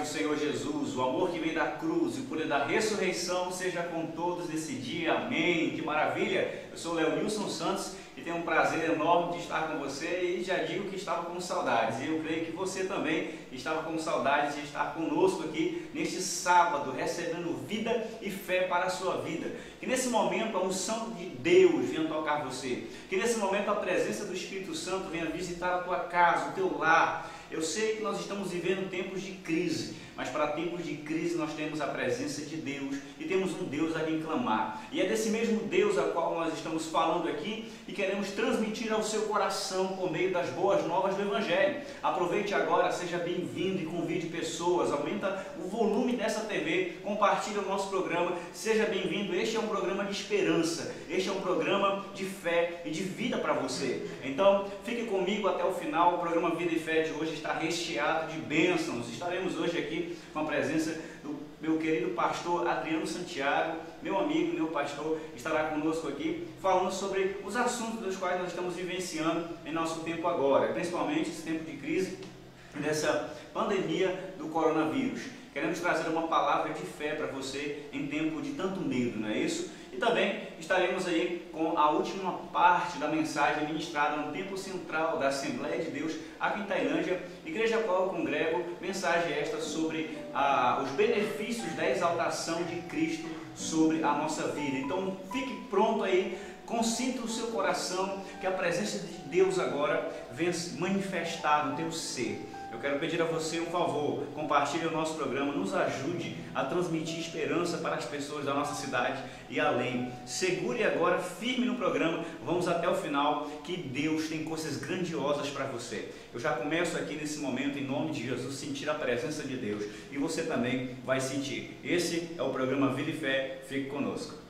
do Senhor Jesus, o amor que vem da cruz e o poder da ressurreição seja com todos nesse dia. Amém. Que maravilha. Eu sou Léo Nilson Santos e tenho um prazer enorme de estar com você e já digo que estava com saudades. E eu creio que você também estava com saudades de estar conosco aqui neste sábado, recebendo vida e fé para a sua vida. Que nesse momento a unção de Deus venha tocar você. Que nesse momento a presença do Espírito Santo venha visitar a tua casa, o teu lar eu sei que nós estamos vivendo tempos de crise, mas para tempos de crise nós temos a presença de Deus e temos um Deus a quem clamar. E é desse mesmo Deus a qual nós estamos falando aqui e queremos transmitir ao seu coração por meio das boas novas do Evangelho. Aproveite agora, seja bem-vindo e convide pessoas, aumenta o volume dessa TV, compartilhe o nosso programa, seja bem-vindo. Este é um programa de esperança, este é um programa de fé e de vida para você. Então, fique comigo até o final. O programa Vida e Fé de hoje está recheado de bênçãos. Estaremos hoje aqui com a presença do meu querido pastor Adriano Santiago, meu amigo, meu pastor, estará conosco aqui falando sobre os assuntos dos quais nós estamos vivenciando em nosso tempo agora, principalmente esse tempo de crise dessa pandemia do coronavírus. Queremos trazer uma palavra de fé para você em tempo de tanto medo, não é isso? Também estaremos aí com a última parte da mensagem ministrada no tempo central da Assembleia de Deus aqui em Tailândia, igreja qual congrego, mensagem esta sobre ah, os benefícios da exaltação de Cristo sobre a nossa vida. Então fique pronto aí, consinta o seu coração que a presença de Deus agora se manifestar no teu ser. Eu quero pedir a você um favor, compartilhe o nosso programa, nos ajude a transmitir esperança para as pessoas da nossa cidade e além. Segure agora firme no programa, vamos até o final, que Deus tem coisas grandiosas para você. Eu já começo aqui nesse momento, em nome de Jesus, sentir a presença de Deus e você também vai sentir. Esse é o programa Vida e Fé, fique conosco.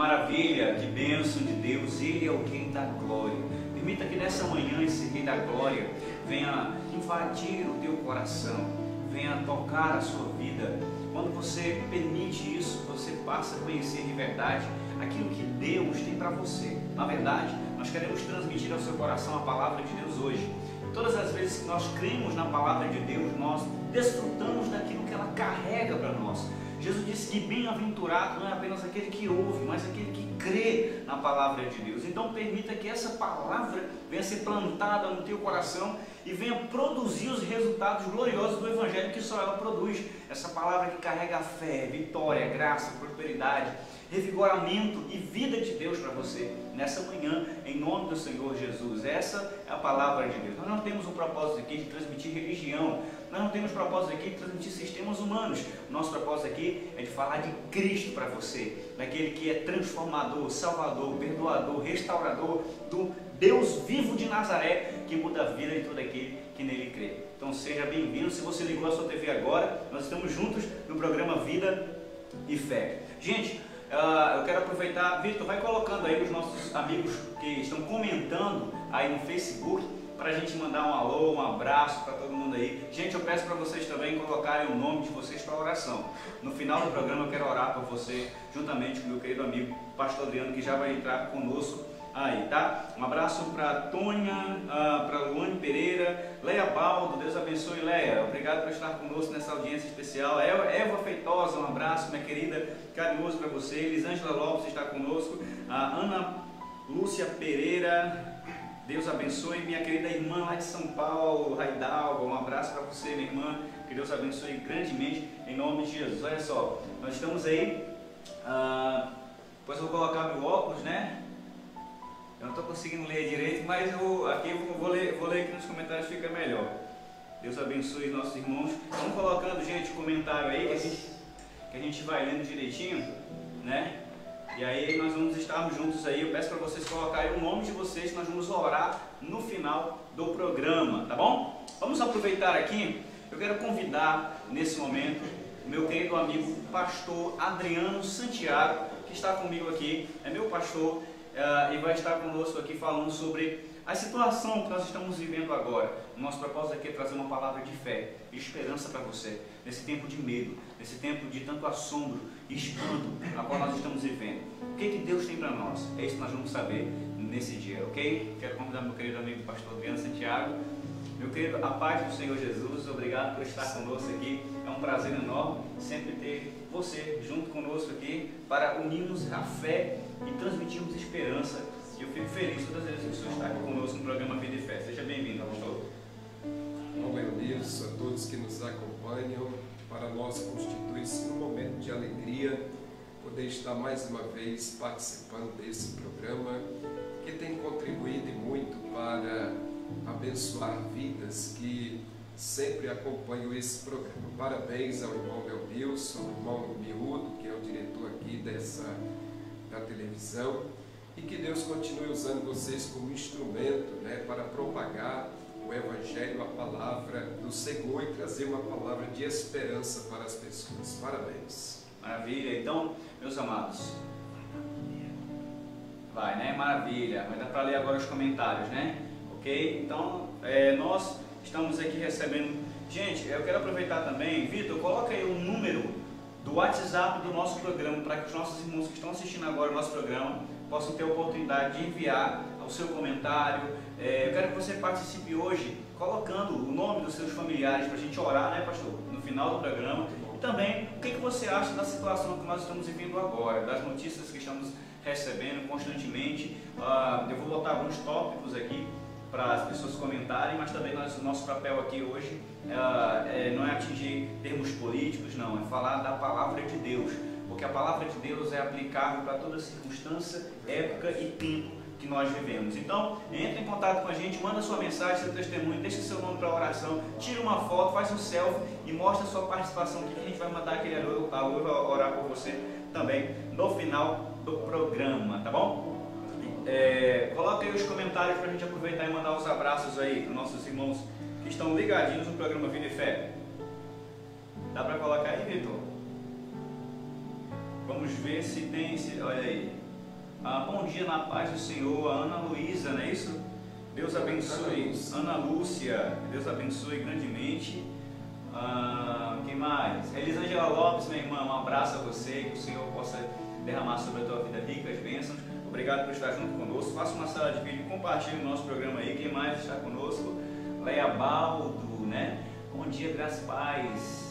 Maravilha, que bênção de Deus, Ele é o Rei da Glória. Permita que nessa manhã esse Rei da Glória venha invadir o teu coração, venha tocar a sua vida. Quando você permite isso, você passa a conhecer de verdade aquilo que Deus tem para você. Na verdade, nós queremos transmitir ao seu coração a palavra de Deus hoje. Todas as vezes que nós cremos na palavra de Deus, nós desfrutamos daquilo que ela carrega para nós. Jesus disse que bem-aventurado não é apenas aquele que ouve, mas aquele que crê na palavra de Deus. Então permita que essa palavra venha ser plantada no teu coração e venha produzir os resultados gloriosos do Evangelho que só ela produz. Essa palavra que carrega fé, vitória, graça, prosperidade, revigoramento e vida de Deus para você nessa manhã, em nome do Senhor Jesus. Essa é a palavra de Deus. Nós não temos um propósito aqui de transmitir religião, nós não temos propósito aqui de transmitir sistemas humanos. Nosso propósito aqui é de falar de Cristo para você, daquele que é transformador, salvador, perdoador, restaurador, do Deus vivo de Nazaré, que muda a vida de todo aquele que nele crê. Então seja bem-vindo. Se você ligou a sua TV agora, nós estamos juntos no programa Vida e Fé. Gente, uh, eu quero aproveitar, Vitor, vai colocando aí os nossos amigos que estão comentando aí no Facebook para a gente mandar um alô, um abraço para todo mundo aí. Gente, eu peço para vocês também colocarem o nome de vocês para oração. No final do programa eu quero orar por você, juntamente com meu querido amigo Pastor Adriano, que já vai entrar conosco aí, tá? Um abraço para Tônia, uh, para Luane Pereira, Leia Baldo, Deus abençoe Leia, obrigado por estar conosco nessa audiência especial. Eva Feitosa, um abraço, minha querida, carinhoso para você. Elisângela Lopes está conosco, a Ana Lúcia Pereira, Deus abençoe minha querida irmã lá de São Paulo, Raidalva. Um abraço para você, minha irmã. Que Deus abençoe grandemente em nome de Jesus. Olha só, nós estamos aí. Ah, depois eu vou colocar meu óculos, né? Eu não estou conseguindo ler direito, mas eu aqui eu vou ler, vou ler aqui nos comentários, fica melhor. Deus abençoe nossos irmãos. Vamos colocando, gente, comentário aí que a gente, que a gente vai lendo direitinho, né? E aí nós vamos estarmos juntos aí. Eu peço para vocês colocarem o nome de vocês, nós vamos orar no final do programa, tá bom? Vamos aproveitar aqui. Eu quero convidar nesse momento meu querido amigo pastor Adriano Santiago, que está comigo aqui, é meu pastor uh, e vai estar conosco aqui falando sobre a situação que nós estamos vivendo agora. Nosso propósito aqui é trazer uma palavra de fé, de esperança para você, nesse tempo de medo, nesse tempo de tanto assombro e espanto a qual nós estamos vivendo. O que, que Deus tem para nós? É isso que nós vamos saber nesse dia, ok? Quero convidar meu querido amigo pastor Adriano Santiago. Meu querido, a paz do Senhor Jesus, obrigado por estar conosco aqui. É um prazer enorme sempre ter você junto conosco aqui para unirmos a fé e transmitirmos esperança. Eu fico feliz todas as vezes que o senhor está aqui conosco no programa Vida e Fé. Seja bem-vindo, pastor. Glória a Deus, a todos que nos acompanham. Para nós constitui-se um momento de alegria poder estar mais uma vez participando desse programa que tem contribuído muito para abençoar vidas que sempre acompanham esse programa. Parabéns ao irmão Leonilson, ao irmão Miúdo, que é o diretor aqui dessa da televisão, e que Deus continue usando vocês como instrumento né, para propagar o Evangelho, a palavra do Senhor e trazer uma palavra de esperança para as pessoas. Parabéns. Maravilha. Então, meus amados, vai, né? Maravilha. Vai dar para ler agora os comentários, né? Ok? Então, é, nós estamos aqui recebendo. Gente, eu quero aproveitar também, Vitor, coloca aí o um número do WhatsApp do nosso programa para que os nossos irmãos que estão assistindo agora o nosso programa possam ter a oportunidade de enviar o seu comentário. É, eu quero que você participe hoje colocando o nome dos seus familiares para a gente orar, né, pastor? No final do programa. E também, o que, que você acha da situação que nós estamos vivendo agora, das notícias que estamos recebendo constantemente. Uh, eu vou botar alguns tópicos aqui para as pessoas comentarem, mas também nós, o nosso papel aqui hoje uh, é, não é atingir termos políticos, não, é falar da palavra de Deus, porque a palavra de Deus é aplicável para toda circunstância, época e tempo que nós vivemos. Então, entre em contato com a gente, manda sua mensagem, seu testemunho, deixa seu nome para oração, tira uma foto, faz um selfie e mostra a sua participação aqui que a gente vai mandar aquele alô, alô orar por você também no final do programa, tá bom? É, coloca aí os comentários para a gente aproveitar e mandar os abraços aí para nossos irmãos que estão ligadinhos no programa Vida e Fé. Dá para colocar aí, Vitor? Vamos ver se tem. Se, olha aí. Ah, bom dia na paz do Senhor, a Ana Luísa, não é isso? Deus abençoe. Ana Lúcia, Deus abençoe grandemente. Ah, quem mais? Elisângela Lopes, minha irmã, um abraço a você, que o Senhor possa derramar sobre a tua vida ricas bênçãos. Obrigado por estar junto conosco. Faça uma sala de vídeo, compartilhe o nosso programa aí. Quem mais está conosco? Leia Baldo, né? Bom dia, graças paz.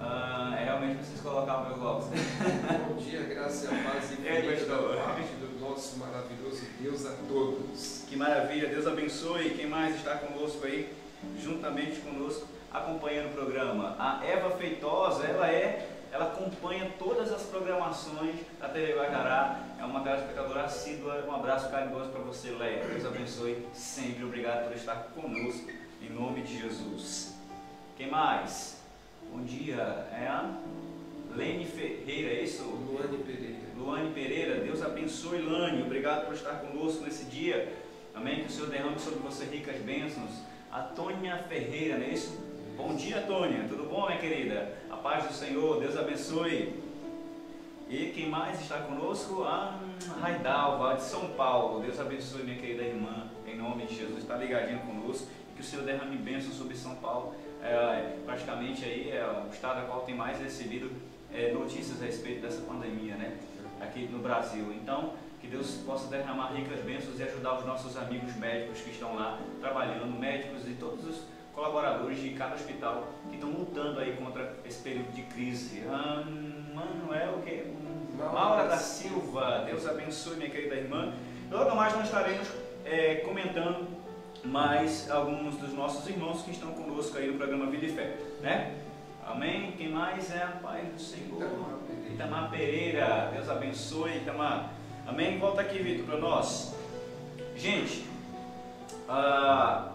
Ah, é realmente vocês colocar o meu Lopes. Bom dia, graça e a paz pastor. da parte do nosso maravilhoso Deus a todos. Que maravilha, Deus abençoe. Quem mais está conosco aí, juntamente conosco, acompanhando o programa? A Eva Feitosa, ela é, ela acompanha todas as programações da TV. É uma telespectadora assídua. Um abraço carinhoso para você, Leia. Deus abençoe sempre. Obrigado por estar conosco, em nome de Jesus. Quem mais? Bom dia, é a Lene Ferreira, é isso? Luane Pereira. Luane Pereira, Deus abençoe Lane, obrigado por estar conosco nesse dia. Amém. Que o Senhor derrame sobre você ricas bênçãos. A Tônia Ferreira, não é isso? Bom dia, Tônia. Tudo bom, minha querida? A paz do Senhor, Deus abençoe. E quem mais está conosco? A Raidalva, de São Paulo. Deus abençoe, minha querida irmã, em nome de Jesus. Está ligadinho conosco. Que o Senhor derrame bênçãos sobre São Paulo. É, praticamente aí é o estado a qual tem mais recebido é, notícias a respeito dessa pandemia, né? Aqui no Brasil. Então, que Deus possa derramar ricas bênçãos e ajudar os nossos amigos médicos que estão lá trabalhando, médicos e todos os colaboradores de cada hospital que estão lutando aí contra esse período de crise. Ah, Manuel, o que? Maura da Silva, Deus abençoe minha querida irmã. Logo mais nós estaremos é, comentando mais alguns dos nossos irmãos que estão conosco aí no programa Vida e Fé, né? Amém? Quem mais é a paz do Senhor? Itamar Pereira. Deus abençoe, Itamar. Amém? Volta aqui, Vitor, para nós. Gente, ah,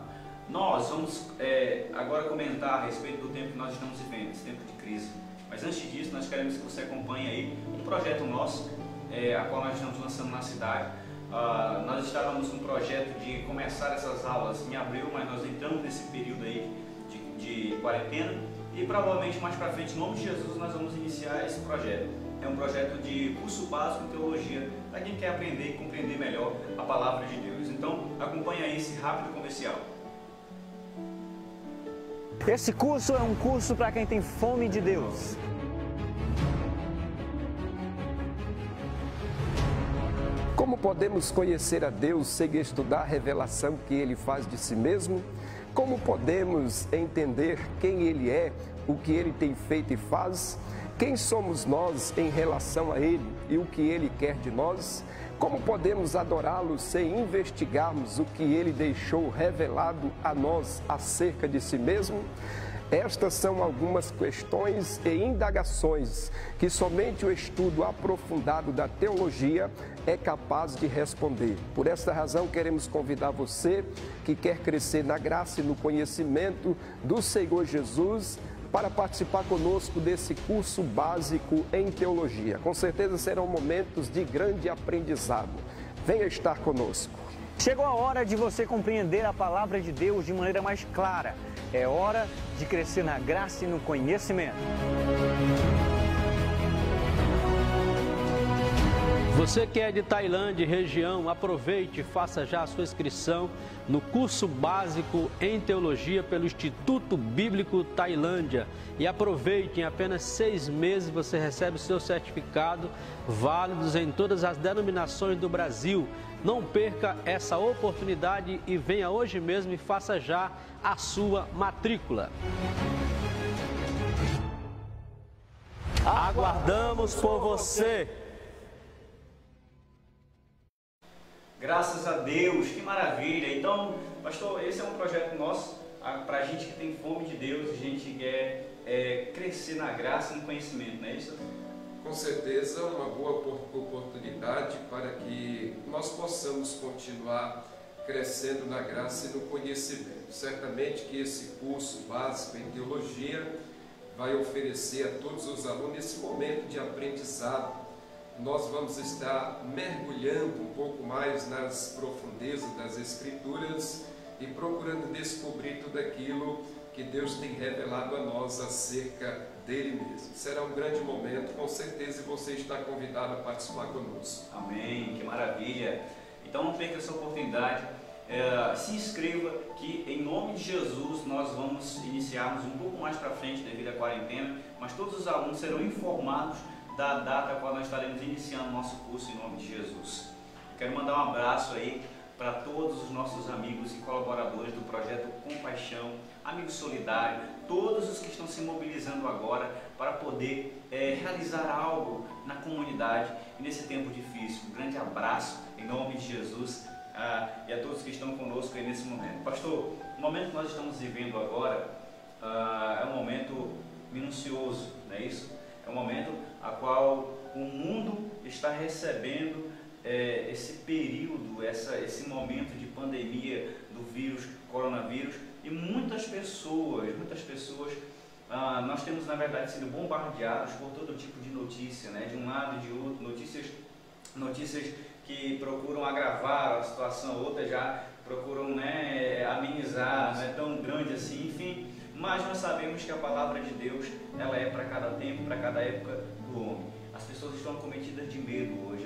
nós vamos é, agora comentar a respeito do tempo que nós estamos vivendo, esse tempo de crise. Mas antes disso, nós queremos que você acompanhe aí um projeto nosso, é, a qual nós estamos lançando na cidade. Ah, nós estávamos com um projeto de começar essas aulas em abril, mas nós entramos nesse período aí de, de quarentena e provavelmente mais para frente, em nome de Jesus, nós vamos iniciar esse projeto. É um projeto de curso básico em teologia para quem quer aprender e compreender melhor a palavra de Deus. Então, acompanhe aí esse rápido comercial. Esse curso é um curso para quem tem fome de Deus. Como podemos conhecer a Deus sem estudar a revelação que Ele faz de si mesmo? Como podemos entender quem Ele é, o que Ele tem feito e faz? Quem somos nós em relação a Ele e o que Ele quer de nós? Como podemos adorá-lo sem investigarmos o que Ele deixou revelado a nós acerca de si mesmo? Estas são algumas questões e indagações que somente o estudo aprofundado da teologia é capaz de responder. Por esta razão, queremos convidar você que quer crescer na graça e no conhecimento do Senhor Jesus para participar conosco desse curso básico em teologia. Com certeza serão momentos de grande aprendizado. Venha estar conosco. Chegou a hora de você compreender a palavra de Deus de maneira mais clara. É hora de crescer na graça e no conhecimento. Você que é de Tailândia região, aproveite e faça já a sua inscrição no curso básico em teologia pelo Instituto Bíblico Tailândia. E aproveite, em apenas seis meses você recebe o seu certificado, válidos em todas as denominações do Brasil. Não perca essa oportunidade e venha hoje mesmo e faça já a sua matrícula. Aguardamos por você. Graças a Deus, que maravilha! Então, pastor, esse é um projeto nosso para a gente que tem fome de Deus, a gente quer é, crescer na graça e no conhecimento, não é isso? Com certeza, uma boa oportunidade para que nós possamos continuar crescendo na graça e no conhecimento. Certamente que esse curso básico em teologia vai oferecer a todos os alunos esse momento de aprendizado. Nós vamos estar mergulhando um pouco mais nas profundezas das Escrituras e procurando descobrir tudo aquilo que Deus tem revelado a nós acerca dele mesmo. Será um grande momento, com certeza, e você está convidado a participar conosco. Amém, que maravilha! Então não perca essa oportunidade. É, se inscreva que em nome de Jesus nós vamos iniciarmos um pouco mais para frente devido à quarentena, mas todos os alunos serão informados da data a qual nós estaremos iniciando nosso curso em nome de Jesus. Quero mandar um abraço aí para todos os nossos amigos e colaboradores do projeto Compaixão, Amigo Solidário, todos os que estão se mobilizando agora para poder é, realizar algo na comunidade e nesse tempo difícil. Um grande abraço em nome de Jesus ah, e a todos que estão conosco aí nesse momento. Pastor, o momento que nós estamos vivendo agora ah, é um momento minucioso, não é isso? É um momento a qual o mundo está recebendo é, esse período, essa, esse momento de pandemia do vírus, coronavírus, e muitas pessoas, muitas pessoas, ah, nós temos na verdade sido bombardeados por todo tipo de notícia, né? de um lado e de outro, notícias, notícias que procuram agravar a situação, outras já procuram né, amenizar, não é tão grande assim, enfim, mas nós sabemos que a palavra de Deus ela é para cada tempo, para cada época do homem. As pessoas estão cometidas de medo hoje,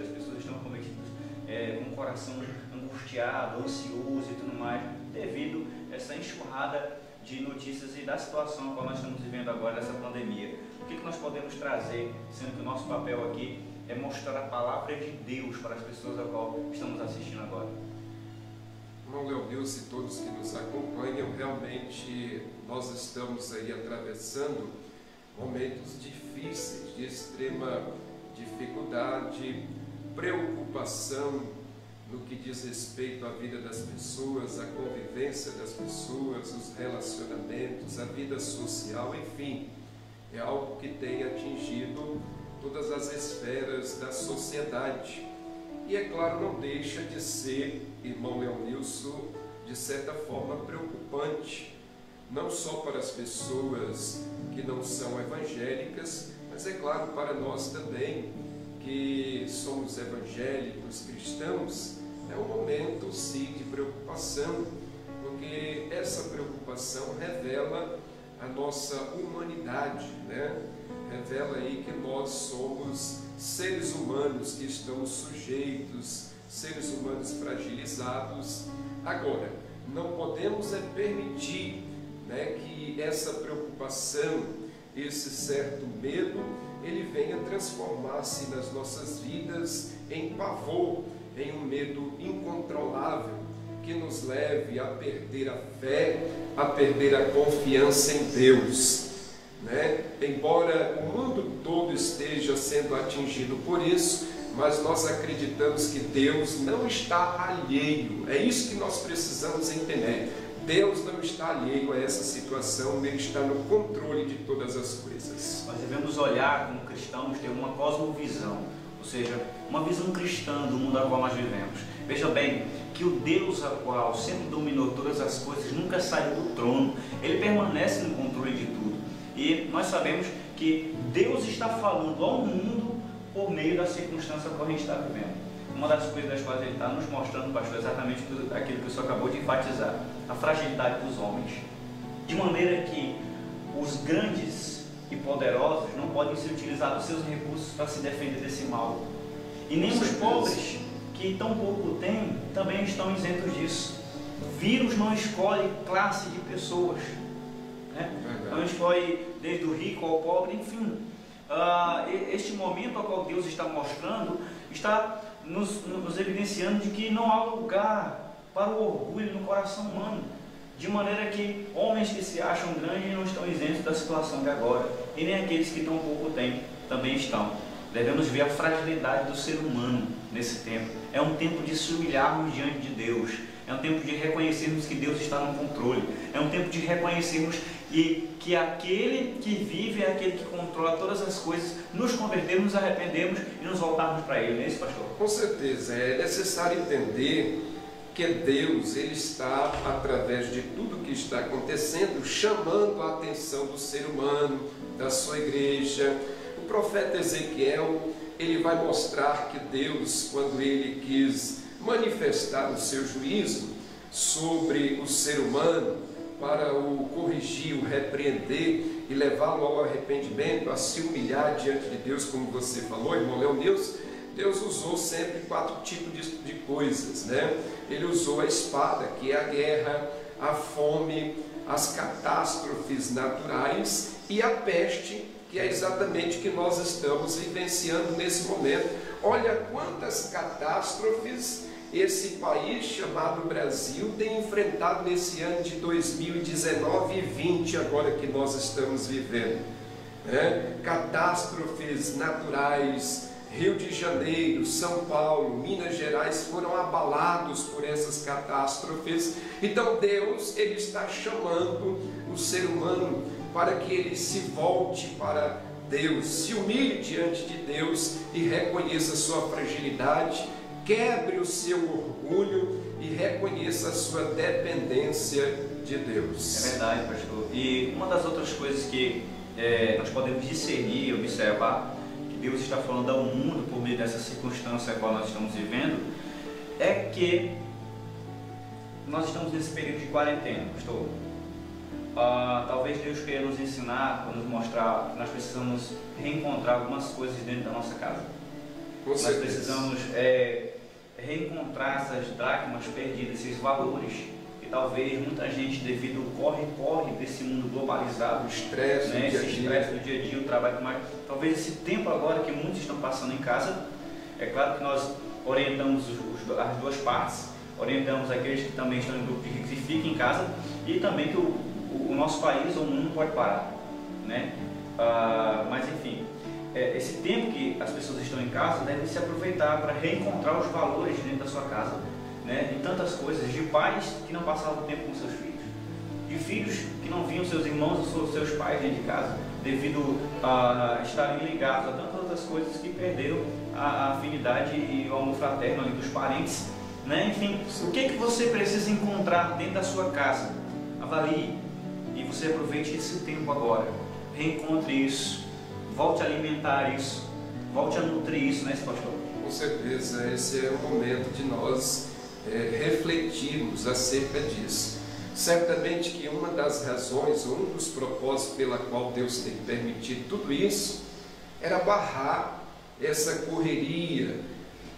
é, com o coração angustiado, ansioso e tudo mais, devido a essa enxurrada de notícias e da situação que nós estamos vivendo agora, dessa pandemia. O que, que nós podemos trazer, sendo que o nosso papel aqui é mostrar a palavra de Deus para as pessoas a qual estamos assistindo agora? Irmão Leonilson e todos que nos acompanham, realmente nós estamos aí atravessando momentos difíceis, de extrema dificuldade, preocupação no que diz respeito à vida das pessoas, à convivência das pessoas, os relacionamentos, a vida social, enfim, é algo que tem atingido todas as esferas da sociedade. E é claro, não deixa de ser, irmão Leonilson, de certa forma preocupante, não só para as pessoas que não são evangélicas, mas é claro para nós também, que somos evangélicos, cristãos, é um momento sim de preocupação, porque essa preocupação revela a nossa humanidade, né? Revela aí que nós somos seres humanos que estamos sujeitos, seres humanos fragilizados. Agora, não podemos é permitir né, que essa preocupação, esse certo medo, ele venha transformar-se nas nossas vidas em pavor, em um medo incontrolável que nos leve a perder a fé, a perder a confiança em Deus. Né? Embora o mundo todo esteja sendo atingido por isso, mas nós acreditamos que Deus não está alheio. É isso que nós precisamos entender. Deus não está alheio a essa situação, Ele está no controle de todas as coisas. Nós devemos olhar como cristãos, ter uma cosmovisão, ou seja, uma visão cristã do mundo ao qual nós vivemos. Veja bem, que o Deus a qual sempre dominou todas as coisas nunca saiu do trono, ele permanece no controle de tudo. E nós sabemos que Deus está falando ao mundo por meio da circunstância que a gente está vivendo uma das coisas das quais ele está nos mostrando, pastor, é exatamente aquilo que o senhor acabou de enfatizar, a fragilidade dos homens. De maneira que os grandes e poderosos não podem se utilizar dos seus recursos para se defender desse mal. E nem os pobres, que tão pouco têm, também estão isentos disso. Vírus não escolhe classe de pessoas. Né? Não escolhe desde o rico ao pobre, enfim. Uh, este momento ao qual Deus está mostrando está nos, nos evidenciando de que não há lugar para o orgulho no coração humano, de maneira que homens que se acham grandes não estão isentos da situação de agora, e nem aqueles que tão pouco têm também estão. Devemos ver a fragilidade do ser humano nesse tempo. É um tempo de se humilharmos diante de Deus. É um tempo de reconhecermos que Deus está no controle. É um tempo de reconhecermos e que aquele que vive é aquele que controla todas as coisas, nos convertermos, nos arrependemos e nos voltarmos para Ele, não é isso, pastor? Com certeza, é necessário entender que Deus ele está através de tudo que está acontecendo chamando a atenção do ser humano, da sua igreja. O profeta Ezequiel ele vai mostrar que Deus, quando ele quis manifestar o seu juízo sobre o ser humano, para o corrigir, o repreender e levá-lo ao arrependimento, a se humilhar diante de Deus, como você falou, irmão Leonilson, Deus usou sempre quatro tipos de, de coisas, né? Ele usou a espada, que é a guerra, a fome, as catástrofes naturais e a peste, que é exatamente o que nós estamos vivenciando nesse momento. Olha quantas catástrofes esse país chamado Brasil tem enfrentado nesse ano de 2019 e 20, agora que nós estamos vivendo. Né? Catástrofes naturais, Rio de Janeiro, São Paulo, Minas Gerais foram abalados por essas catástrofes. Então Deus ele está chamando o ser humano para que ele se volte para Deus, se humilhe diante de Deus e reconheça sua fragilidade, quebre o seu orgulho e reconheça a sua dependência de Deus. É verdade, pastor. E uma das outras coisas que é, nós podemos discernir, observar, que Deus está falando ao mundo por meio dessa circunstância a qual nós estamos vivendo, é que nós estamos nesse período de quarentena, pastor. Uh, talvez Deus queira nos ensinar, nos mostrar que nós precisamos reencontrar algumas coisas dentro da nossa casa. Nós precisamos é, reencontrar essas dracmas perdidas, esses valores. E talvez muita gente, devido ao corre-corre desse mundo globalizado, O estresse, né, esse estresse do dia a dia, o trabalho mais. Talvez esse tempo agora que muitos estão passando em casa, é claro que nós orientamos os- as duas partes, orientamos aqueles que também estão em grupo de risco que fiquem em casa e também que o, o- o nosso país ou o mundo não pode parar, né? Ah, mas enfim, é, esse tempo que as pessoas estão em casa devem se aproveitar para reencontrar os valores dentro da sua casa, né? De tantas coisas, de pais que não passavam tempo com seus filhos, de filhos que não viam seus irmãos ou seus pais dentro de casa, devido a estarem ligados a tantas outras coisas que perderam a, afinidade e o amor fraterno ali dos parentes, né? Enfim, o que que você precisa encontrar dentro da sua casa? Avalie e você aproveite esse tempo agora. Reencontre isso, volte a alimentar isso, volte a nutrir isso, né, pastor? Com certeza, esse é o momento de nós é, refletirmos acerca disso. Certamente que uma das razões, um dos propósitos pela qual Deus tem permitido tudo isso, era barrar essa correria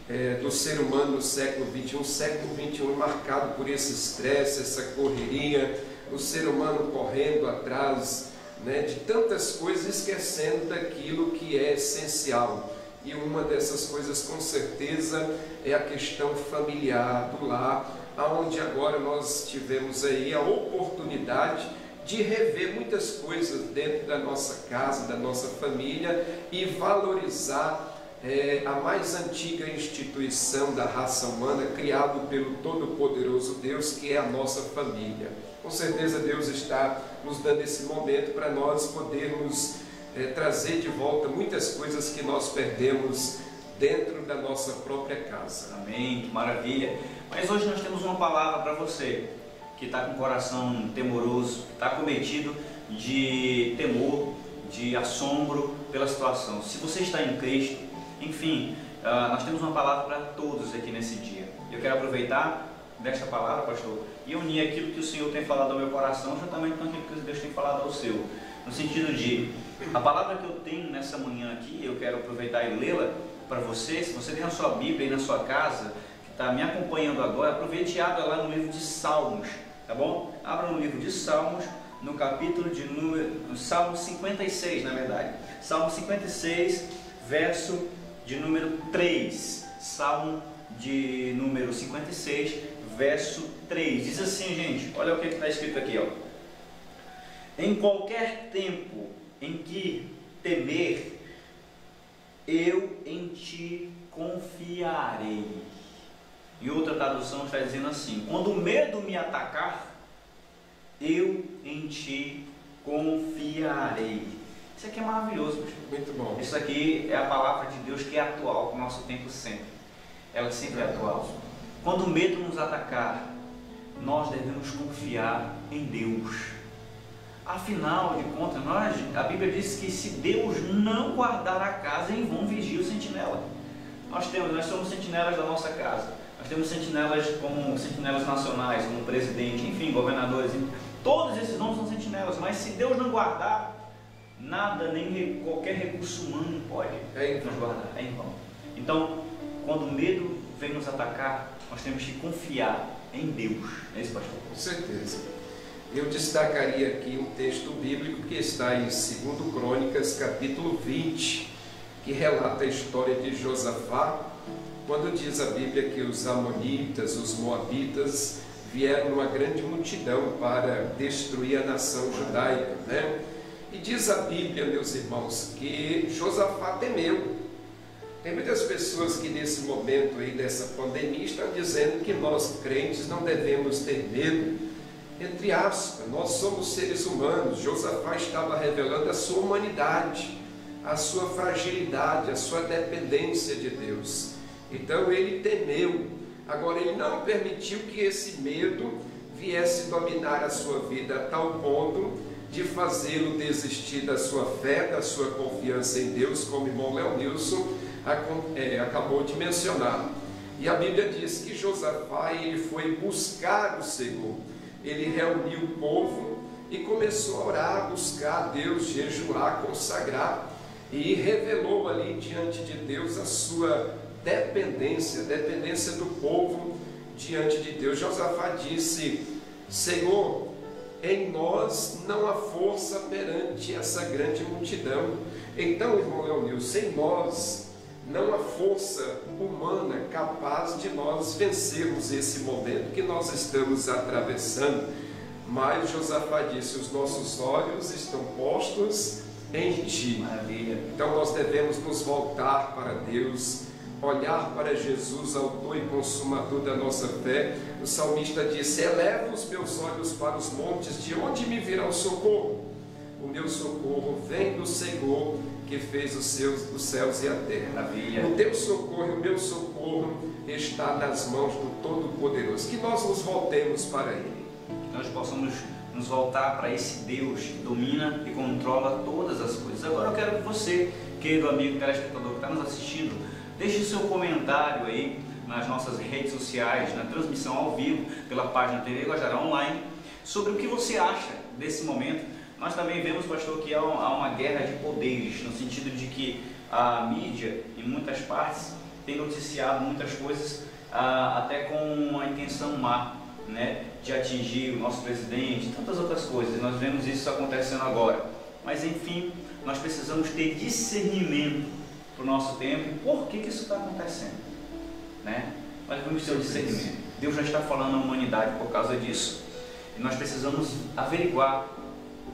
é, do ser humano no século XXI. O século XXI é marcado por esse estresse, essa correria, o ser humano correndo atrás né, de tantas coisas, esquecendo daquilo que é essencial. E uma dessas coisas, com certeza, é a questão familiar do lar, aonde agora nós tivemos aí a oportunidade de rever muitas coisas dentro da nossa casa, da nossa família e valorizar é, a mais antiga instituição da raça humana, criado pelo Todo-Poderoso Deus, que é a nossa família. Com certeza Deus está nos dando esse momento para nós podermos é, trazer de volta muitas coisas que nós perdemos dentro da nossa própria casa. Amém, que maravilha. Mas hoje nós temos uma palavra para você que está com o coração temoroso, que está cometido de temor, de assombro pela situação. Se você está em Cristo, enfim, ah, nós temos uma palavra para todos aqui nesse dia. Eu quero aproveitar desta palavra, pastor, e unir aquilo que o Senhor tem falado ao meu coração, juntamente com aquilo que Deus tem falado ao seu. No sentido de, a palavra que eu tenho nessa manhã aqui, eu quero aproveitar e lê-la para você. Se você tem a sua Bíblia aí na sua casa, que está me acompanhando agora, aproveite e abra lá no livro de Salmos, tá bom? Abra no livro de Salmos, no capítulo de número, no Salmo 56, na verdade. Salmo 56, verso de número 3. Salmo de número 56, verso 3. Diz assim, gente, olha o que está escrito aqui, ó. Em qualquer tempo em que temer, eu em ti confiarei. Em outra tradução está dizendo assim: quando o medo me atacar, eu em ti confiarei. Isso aqui é maravilhoso. Muito bom. Isso aqui é a palavra de Deus que é atual com o nosso tempo sempre. Ela sempre é atual. Quando o medo nos atacar, nós devemos confiar em Deus. Afinal de contas, nós, a Bíblia diz que se Deus não guardar a casa, em vão vigia o sentinela. Nós temos, nós somos sentinelas da nossa casa. Nós temos sentinelas como sentinelas nacionais, como presidente, enfim, governadores. Todos esses nomes são sentinelas, mas se Deus não guardar, nada, nem qualquer recurso humano pode É nos guardar. É em vão. Então, quando o medo vem nos atacar, nós temos que confiar em Deus. É isso, pastor? Com certeza. Eu destacaria aqui um texto bíblico que está em 2 Crônicas, capítulo 20, que relata a história de Josafá, quando diz a Bíblia que os amonitas, os moabitas, vieram uma grande multidão para destruir a nação judaica, né? E diz a Bíblia, meus irmãos, que Josafá temeu. Tem muitas pessoas que nesse momento aí dessa pandemia estão dizendo que nós crentes não devemos ter medo. Entre aspas, nós somos seres humanos. Josafá estava revelando a sua humanidade, a sua fragilidade, a sua dependência de Deus. Então ele temeu. Agora ele não permitiu que esse medo viesse dominar a sua vida a tal ponto de fazê-lo desistir da sua fé, da sua confiança em Deus, como irmão Leonilson acabou de mencionar. E a Bíblia diz que Josafá ele foi buscar o Senhor. Ele reuniu o povo e começou a orar, buscar a Deus, jejuar, consagrar e revelou ali diante de Deus a sua dependência, dependência do povo diante de Deus. Josafá disse: Senhor, em nós não há força perante essa grande multidão. Então, irmão Leonilson, em nós não há força humana capaz de nós vencermos esse momento que nós estamos atravessando. Mas Josafá disse: os nossos olhos estão postos em ti. Maravilha. Então nós devemos nos voltar para Deus, olhar para Jesus, autor e consumador da nossa fé. O salmista disse: Eleva os meus olhos para os montes, de onde me virá o socorro? O meu socorro vem do Senhor que fez os, seus, os céus e a terra. Maravilha. O teu socorro, o meu socorro está nas mãos do Todo-Poderoso. Que nós nos voltemos para Ele. Que nós possamos nos voltar para esse Deus que domina e controla todas as coisas. Agora eu quero que você, querido amigo telespectador que está nos assistindo, deixe seu comentário aí nas nossas redes sociais, na transmissão ao vivo pela página TV Guajará Online, sobre o que você acha desse momento nós também vemos, pastor, que há uma guerra de poderes, no sentido de que a mídia, em muitas partes, tem noticiado muitas coisas ah, até com uma intenção má, né, de atingir o nosso presidente, tantas outras coisas. Nós vemos isso acontecendo agora. Mas, enfim, nós precisamos ter discernimento para o nosso tempo por que, que isso está acontecendo. Né? Nós devemos ter o discernimento. Deus já está falando à humanidade por causa disso. E nós precisamos averiguar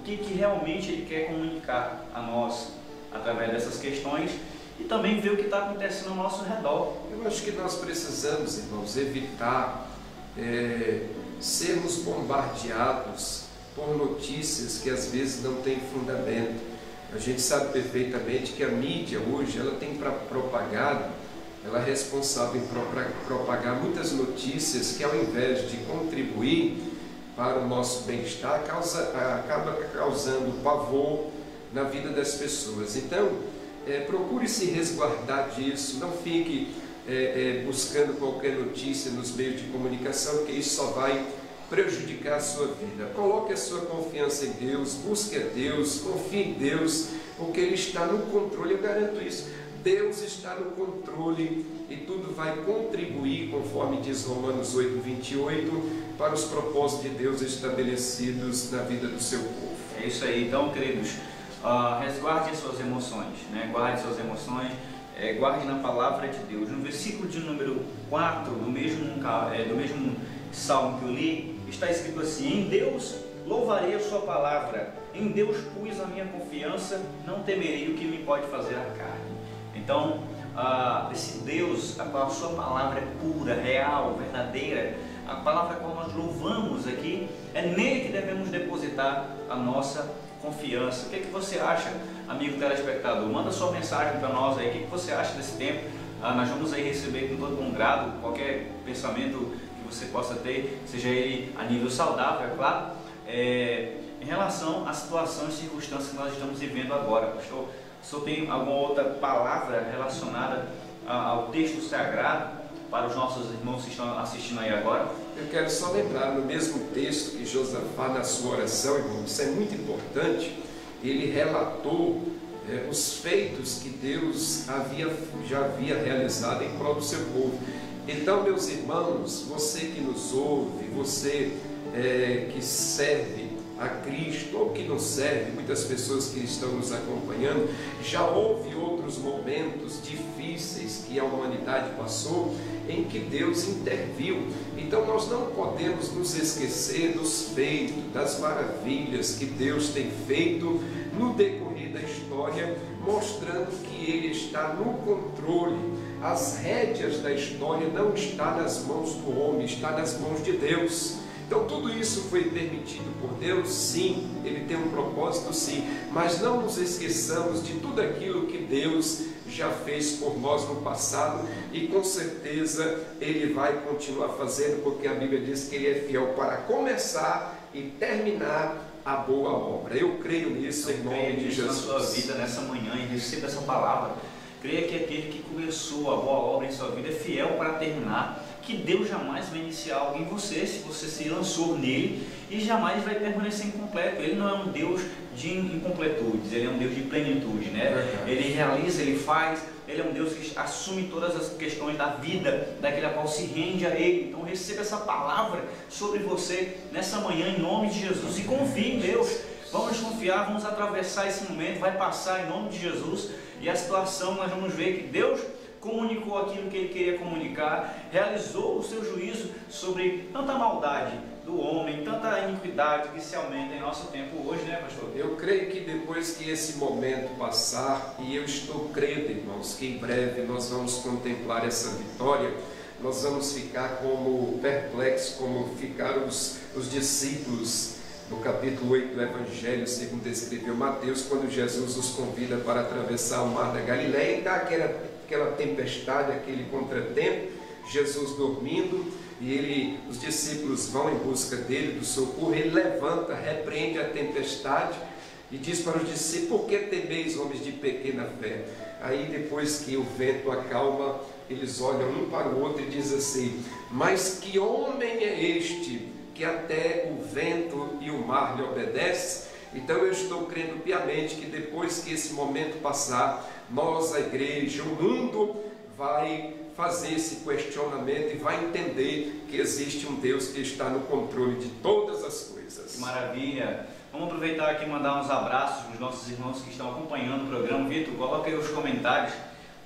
que, que realmente ele quer comunicar a nós através dessas questões e também ver o que está acontecendo ao nosso redor. Eu acho que nós precisamos, irmãos, evitar é, sermos bombardeados por notícias que às vezes não têm fundamento. A gente sabe perfeitamente que a mídia hoje ela tem para propagado, ela é responsável em propagar muitas notícias que ao invés de contribuir para o nosso bem-estar causa, acaba causando pavor na vida das pessoas. Então, é, procure se resguardar disso, não fique é, é, buscando qualquer notícia nos meios de comunicação, porque isso só vai prejudicar a sua vida. Coloque a sua confiança em Deus, busque a Deus, confie em Deus, porque Ele está no controle, eu garanto isso. Deus está no controle e tudo vai contribuir, conforme diz Romanos 8, 28, para os propósitos de Deus estabelecidos na vida do seu povo. É isso aí, então, queridos, uh, resguarde as suas emoções, né? guarde suas emoções, é, guarde na palavra de Deus. No versículo de número 4 do mesmo, é, do mesmo salmo que eu li, está escrito assim: Em Deus louvarei a Sua palavra, em Deus pus a minha confiança, não temerei o que me pode fazer a carne. Então, uh, esse Deus, a qual a Sua palavra é pura, real, verdadeira, a palavra qual nós louvamos aqui, é nele que devemos depositar a nossa confiança. O que, é que você acha, amigo telespectador? Manda sua mensagem para nós aí, o que, é que você acha desse tempo? Ah, nós vamos aí receber com todo bom grado qualquer pensamento que você possa ter, seja ele a nível saudável, é claro, é, em relação à situação e circunstâncias que nós estamos vivendo agora. Pastor, o senhor tem alguma outra palavra relacionada ao texto sagrado? para os nossos irmãos que estão assistindo aí agora? Eu quero só lembrar no mesmo texto que Josafá, na sua oração, irmão, isso é muito importante, ele relatou é, os feitos que Deus havia, já havia realizado em prol do seu povo. Então, meus irmãos, você que nos ouve, você é, que serve a Cristo ou que não serve, muitas pessoas que estão nos acompanhando, já houve outros momentos difíceis que a humanidade passou em que Deus interviu. Então nós não podemos nos esquecer dos feitos, das maravilhas que Deus tem feito no decorrer da história, mostrando que Ele está no controle. As rédeas da história não está nas mãos do homem, está nas mãos de Deus. Então tudo isso foi permitido por Deus, sim, Ele tem um propósito, sim, mas não nos esqueçamos de tudo aquilo que Deus já fez por nós no passado e com certeza Ele vai continuar fazendo, porque a Bíblia diz que Ele é fiel para começar e terminar a boa obra. Eu creio nisso Eu em nome creio de nisso Jesus. na sua vida nessa manhã e receba essa palavra. Creia que aquele que começou a boa obra em sua vida é fiel para terminar. Que Deus jamais vai iniciar algo em você se você se lançou nele e jamais vai permanecer incompleto. Ele não é um Deus de incompletudes, ele é um Deus de plenitude, né? Ele realiza, ele faz, ele é um Deus que assume todas as questões da vida, daquele a qual se rende a ele. Então receba essa palavra sobre você nessa manhã em nome de Jesus e confie em Deus. Vamos confiar, vamos atravessar esse momento, vai passar em nome de Jesus e a situação nós vamos ver que Deus comunicou aquilo que ele queria comunicar, realizou o seu juízo sobre tanta maldade do homem, tanta iniquidade que se aumenta em nosso tempo hoje, né, pastor? Eu creio que depois que esse momento passar, e eu estou crendo, irmãos, que em breve nós vamos contemplar essa vitória, nós vamos ficar como perplexos, como ficaram os, os discípulos no capítulo 8 do Evangelho, segundo escreveu Mateus, quando Jesus os convida para atravessar o mar da Galileia, e dá aquela, aquela tempestade, aquele contratempo, Jesus dormindo, e ele, os discípulos vão em busca dele, do socorro, ele levanta, repreende a tempestade e diz para os discípulos, por que temeis homens de pequena fé? Aí depois que o vento acalma, eles olham um para o outro e dizem assim, mas que homem é este que até o vento e o mar lhe obedecem? Então eu estou crendo piamente que depois que esse momento passar, nós, a igreja, o mundo vai fazer esse questionamento e vai entender que existe um Deus que está no controle de todas as coisas. Que maravilha! Vamos aproveitar aqui e mandar uns abraços para os nossos irmãos que estão acompanhando o programa. Vitor, coloca aí os comentários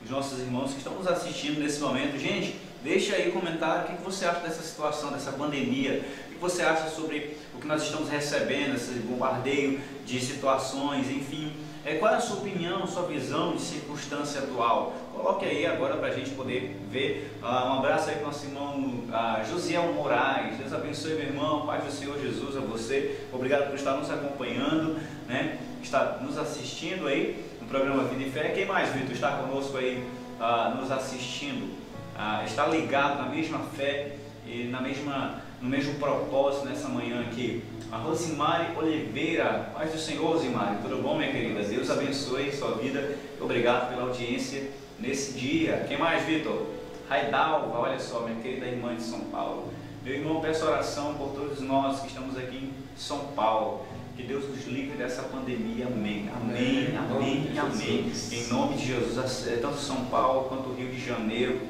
dos nossos irmãos que estão nos assistindo nesse momento. Gente, deixa aí comentário o que você acha dessa situação, dessa pandemia. O que você acha sobre o que nós estamos recebendo, esse bombardeio de situações, enfim. É, qual é a sua opinião, sua visão de circunstância atual? Coloque aí agora para a gente poder ver. Ah, um abraço aí para o nosso irmão ah, Josiel Moraes. Deus abençoe, meu irmão. Paz do Senhor Jesus a você. Obrigado por estar nos acompanhando, né? estar nos assistindo aí no programa Vida e Fé. Quem mais, Vitor, está conosco aí ah, nos assistindo? Ah, está ligado na mesma fé e na mesma, no mesmo propósito nessa manhã aqui. A Rosimari Oliveira, paz do Senhor, Rosimari, tudo bom, minha querida? Deus abençoe sua vida. Obrigado pela audiência nesse dia. Quem mais, Vitor? Raidalva, olha só, minha querida irmã de São Paulo. Meu irmão, peço oração por todos nós que estamos aqui em São Paulo. Que Deus nos livre dessa pandemia. Amém. Amém. Amém. Amém. amém. Em nome de Jesus, tanto São Paulo quanto Rio de Janeiro,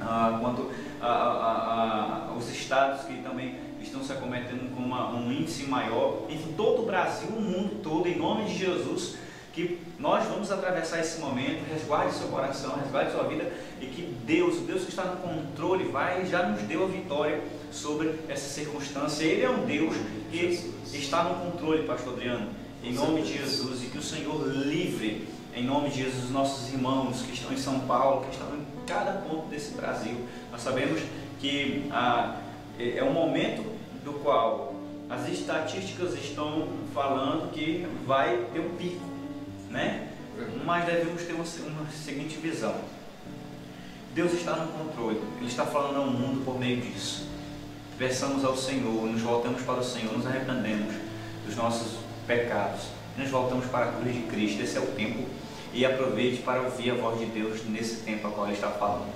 ah, quanto ah, ah, ah, os estados que também estão se acometendo com uma, um índice maior, enfim, todo o Brasil, o mundo todo, em nome de Jesus, que nós vamos atravessar esse momento, resguarde seu coração, resguarde sua vida e que Deus, o Deus que está no controle, vai já nos deu a vitória sobre essa circunstância. Ele é um Deus que está no controle, pastor Adriano, em nome de Jesus, e que o Senhor livre, em nome de Jesus, os nossos irmãos que estão em São Paulo, que estão em cada ponto desse Brasil. Nós sabemos que ah, é um momento do qual as estatísticas estão falando que vai ter um pico, né? Mas devemos ter uma, uma seguinte visão. Deus está no controle, Ele está falando ao mundo por meio disso. Peçamos ao Senhor, nos voltamos para o Senhor, nos arrependemos dos nossos pecados, nos voltamos para a cruz de Cristo. Esse é o tempo e aproveite para ouvir a voz de Deus nesse tempo a qual Ele está falando.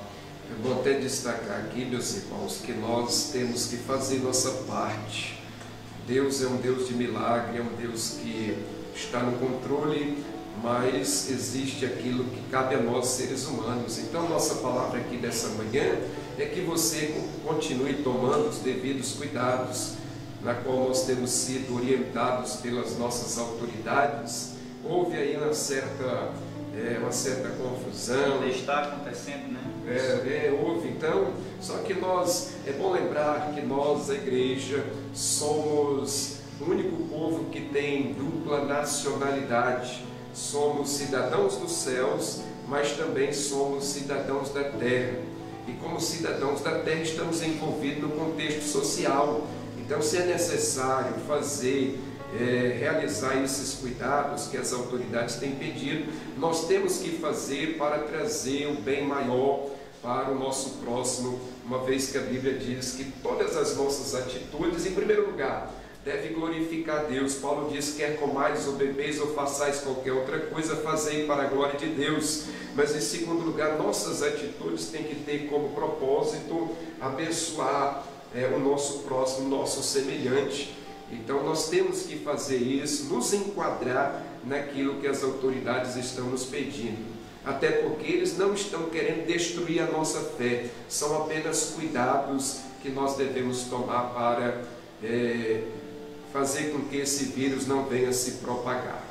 Eu vou até destacar aqui, meus irmãos, que nós temos que fazer nossa parte. Deus é um Deus de milagre, é um Deus que está no controle mas existe aquilo que cabe a nós seres humanos. Então, nossa palavra aqui dessa manhã é que você continue tomando os devidos cuidados, na qual nós temos sido orientados pelas nossas autoridades. Houve aí uma certa, é, uma certa confusão. Está acontecendo, né? É, é, houve então, só que nós, é bom lembrar que nós, a igreja, somos o único povo que tem dupla nacionalidade. Somos cidadãos dos céus, mas também somos cidadãos da terra. E como cidadãos da terra, estamos envolvidos no contexto social. Então, se é necessário fazer é, realizar esses cuidados que as autoridades têm pedido, nós temos que fazer para trazer o bem maior para o nosso próximo, uma vez que a Bíblia diz que todas as nossas atitudes, em primeiro lugar, deve glorificar Deus. Paulo diz: quer comais ou bebeis ou façais qualquer outra coisa, fazei para a glória de Deus. Mas em segundo lugar, nossas atitudes têm que ter como propósito abençoar é, o nosso próximo, nosso semelhante. Então nós temos que fazer isso, nos enquadrar naquilo que as autoridades estão nos pedindo. Até porque eles não estão querendo destruir a nossa fé, são apenas cuidados que nós devemos tomar para é, fazer com que esse vírus não venha se propagar.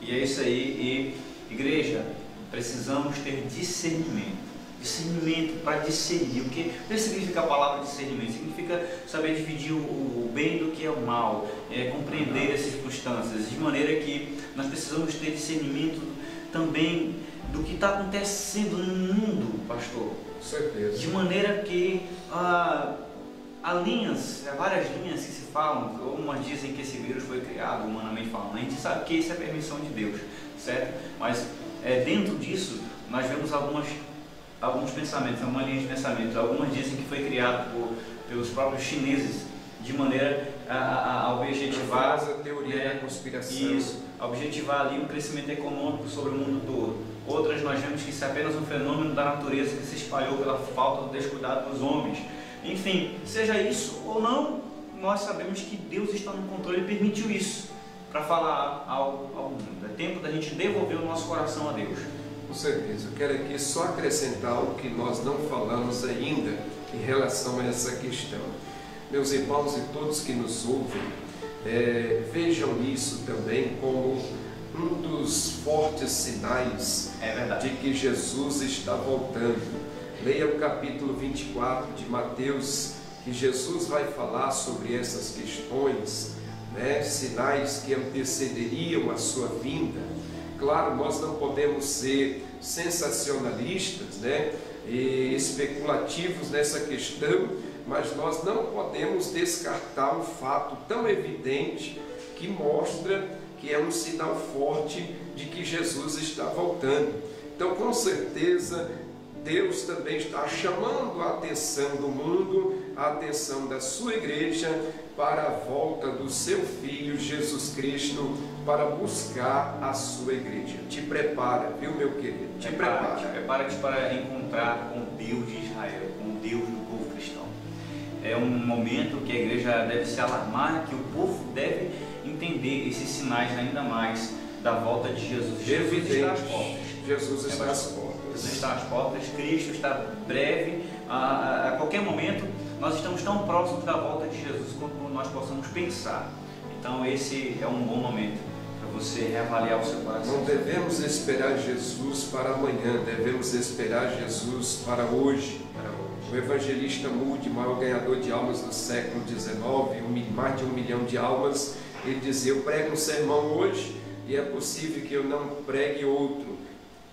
E é isso aí, e igreja, precisamos ter discernimento discernimento para discernir. O que, significa a palavra discernimento? Significa saber dividir o, o bem do que é o mal, é, compreender as circunstâncias, de maneira que nós precisamos ter discernimento também do que está acontecendo no mundo, pastor. Certeza. De maneira que ah, há linhas, há várias linhas que se falam, umas dizem que esse vírus foi criado, humanamente falando, a gente sabe que isso é permissão de Deus, certo? Mas é, dentro disso, nós vemos algumas alguns pensamentos, é uma linha de pensamento. Algumas dizem que foi criado por, pelos próprios chineses de maneira a, a, a objetivar a teoria é, da conspiração. Isso, a objetivar ali o crescimento econômico sobre o mundo todo. Outras nós vemos que isso é apenas um fenômeno da natureza que se espalhou pela falta do descuidado dos homens. Enfim, seja isso ou não, nós sabemos que Deus está no controle e permitiu isso para falar ao, ao mundo. É tempo da gente devolver o nosso coração a Deus. Com certeza. Eu quero aqui só acrescentar o que nós não falamos ainda em relação a essa questão. Meus irmãos e todos que nos ouvem, é, vejam isso também como um dos fortes sinais é de que Jesus está voltando. Leia o capítulo 24 de Mateus, que Jesus vai falar sobre essas questões, né, sinais que antecederiam a sua vinda. Claro, nós não podemos ser sensacionalistas, né? E especulativos nessa questão, mas nós não podemos descartar um fato tão evidente que mostra que é um sinal forte de que Jesus está voltando. Então, com certeza, Deus também está chamando a atenção do mundo, a atenção da sua igreja para a volta do seu filho Jesus Cristo para buscar a sua igreja. Te prepara, viu, meu querido? Te prepara. Te prepara-te para encontrar com Deus de Israel, com Deus do povo cristão. É um momento que a igreja deve se alarmar, que o povo deve entender esses sinais ainda mais da volta de Jesus. Jesus está às portas. Jesus está é, às portas. Jesus está às portas, Cristo está breve, a, a, a qualquer momento nós estamos tão próximos da volta de Jesus quanto nós possamos pensar. Então esse é um bom momento para você reavaliar o seu coração. Não devemos esperar Jesus para amanhã, devemos esperar Jesus para hoje. Para hoje. O evangelista Moody, maior ganhador de almas do século XIX, mais de um milhão de almas, ele dizia: Eu prego um sermão hoje e é possível que eu não pregue outro,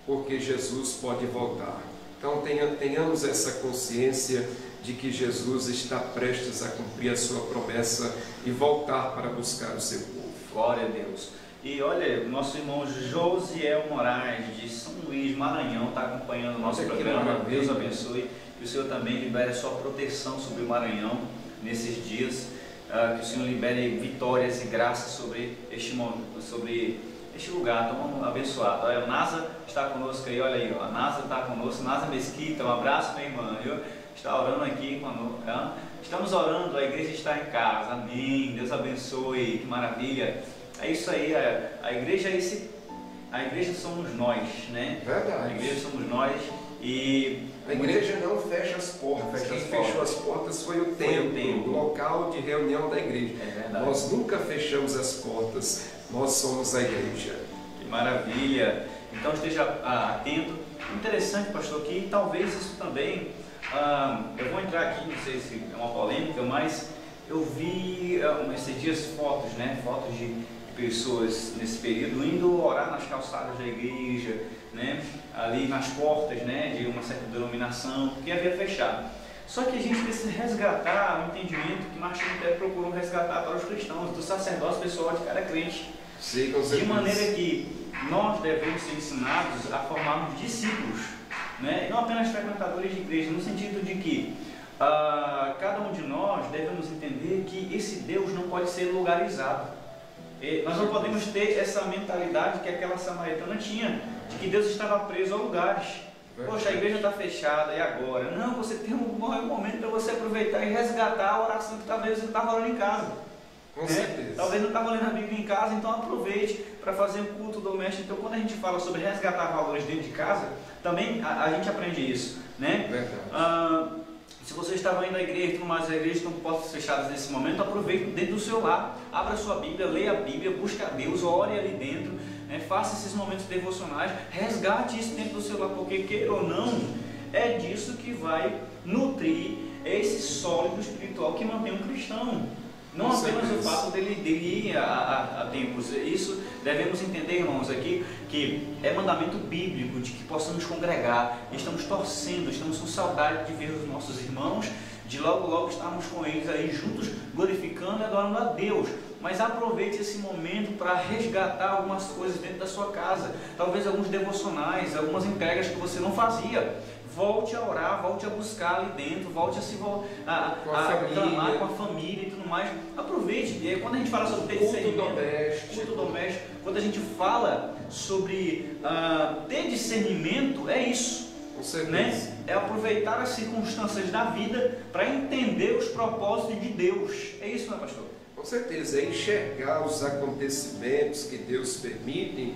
porque Jesus pode voltar. Então tenhamos essa consciência de que Jesus está prestes a cumprir a sua promessa e voltar para buscar o seu povo. Glória a Deus. E olha, nosso irmão Josiel Moraes, de São Luís, Maranhão, está acompanhando o nosso olha programa. Deus abençoe. Que o Senhor também libere a sua proteção sobre o Maranhão nesses dias. Uh, que o Senhor libere vitórias e graças sobre este, sobre este lugar tão abençoado. Olha, a NASA está conosco aí, olha aí, ó. a NASA está conosco, NASA Mesquita, um abraço, minha irmã. Viu? está orando aqui conosco. Estamos orando, a igreja está em casa. Amém. Deus abençoe. Que maravilha. É isso aí. A, a igreja é esse, a igreja somos nós, né? Verdade. A igreja somos nós e A igreja não fecha as portas. Fecha Quem as fechou portas. as portas foi o templo, o local de reunião da igreja. É. Nós nunca fechamos as portas. Nós somos a igreja. Que maravilha! Então esteja ah, atento. Interessante, pastor, que talvez isso também. ah, eu vou entrar aqui, não sei se é uma polêmica, mas eu vi ah, esses dias fotos, né? Fotos de pessoas nesse período indo orar nas calçadas da igreja, né? Ali nas portas, né? De uma certa denominação, porque havia fechado. Só que a gente precisa resgatar o entendimento que Martin Lutero procurou resgatar para os cristãos, do sacerdócio pessoal de cada crente. Sim, De maneira que nós devemos ser ensinados a formarmos discípulos, né? não apenas frequentadores de igreja, no sentido de que ah, cada um de nós devemos entender que esse Deus não pode ser lugarizado. E nós não podemos ter essa mentalidade que aquela samaritana tinha, de que Deus estava preso a lugares. Poxa, a igreja está fechada, e agora? Não, você tem um bom momento para você aproveitar e resgatar a oração que talvez você estava orando em casa. Com né? certeza. Talvez não estava lendo a Bíblia em casa, então aproveite para fazer um culto doméstico. Então, quando a gente fala sobre resgatar valores dentro de casa, também a, a gente aprende isso, né? Verdade. Ah, se você estava indo à igreja, tudo mais, as igrejas estão portas fechadas nesse momento, aproveite dentro do seu lar, abra sua Bíblia, leia a Bíblia, busque a Deus, ore ali dentro, né? faça esses momentos devocionais, resgate isso dentro do seu lar, porque queira ou não, é disso que vai nutrir esse sólido espiritual que mantém um cristão. Não Com apenas o certeza. fato dele, dele ir a, a, a templos. Isso devemos entender, irmãos, aqui, que é mandamento bíblico de que possamos congregar. Estamos torcendo, estamos com saudade de ver os nossos irmãos, de logo logo estarmos com eles aí juntos, glorificando e adorando a Deus. Mas aproveite esse momento para resgatar algumas coisas dentro da sua casa. Talvez alguns devocionais, algumas entregas que você não fazia. Volte a orar, volte a buscar ali dentro, volte a se a, Com a a família. com a família e tudo mais. Aproveite. E aí, quando a gente fala sobre Culto discernimento, doméstico. culto doméstico, quando a gente fala sobre ah, ter discernimento, é isso. Né? É aproveitar as circunstâncias da vida para entender os propósitos de Deus. É isso, não é, pastor? Com certeza, é enxergar os acontecimentos que Deus permite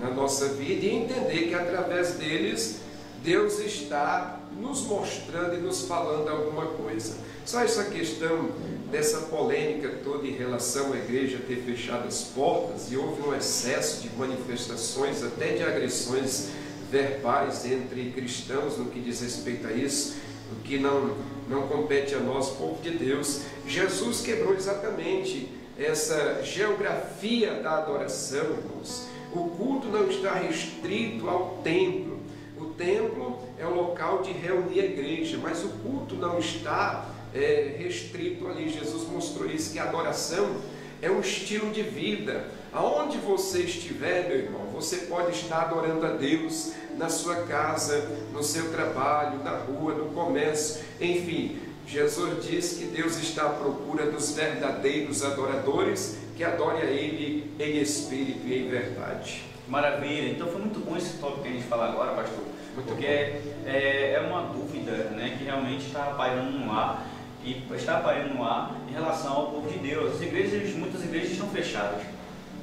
na nossa vida e entender que através deles Deus está nos mostrando e nos falando alguma coisa. Só essa questão dessa polêmica toda em relação à igreja ter fechado as portas e houve um excesso de manifestações, até de agressões verbais entre cristãos no que diz respeito a isso, o que não, não compete a nós, povo de Deus. Jesus quebrou exatamente essa geografia da adoração, irmãos. O culto não está restrito ao templo. O templo é o local de reunir a igreja, mas o culto não está é, restrito ali. Jesus mostrou isso, que a adoração é um estilo de vida. Aonde você estiver, meu irmão, você pode estar adorando a Deus na sua casa, no seu trabalho, na rua, no comércio, enfim. Jesus diz que Deus está à procura dos verdadeiros adoradores que adorem a Ele em espírito e em verdade. Maravilha. Então foi muito bom esse tópico que a gente fala agora, pastor. Muito porque bom. é, é uma dúvida né, que realmente está pairando no ar e está pairando no ar em relação ao povo de Deus. As igrejas, muitas igrejas estão fechadas.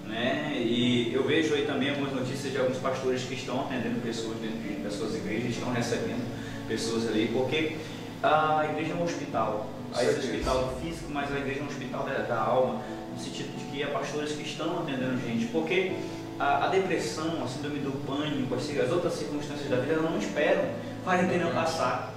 Né? E eu vejo aí também algumas notícias de alguns pastores que estão atendendo pessoas dentro de- das suas igrejas, estão recebendo pessoas ali, porque a igreja é um hospital. A igreja é um hospital físico, mas a igreja é um hospital da, da alma, no sentido de que há pastores que estão atendendo gente, porque a, a depressão, a síndrome do pânico, as, as outras circunstâncias da vida, elas não esperam quarentena passar.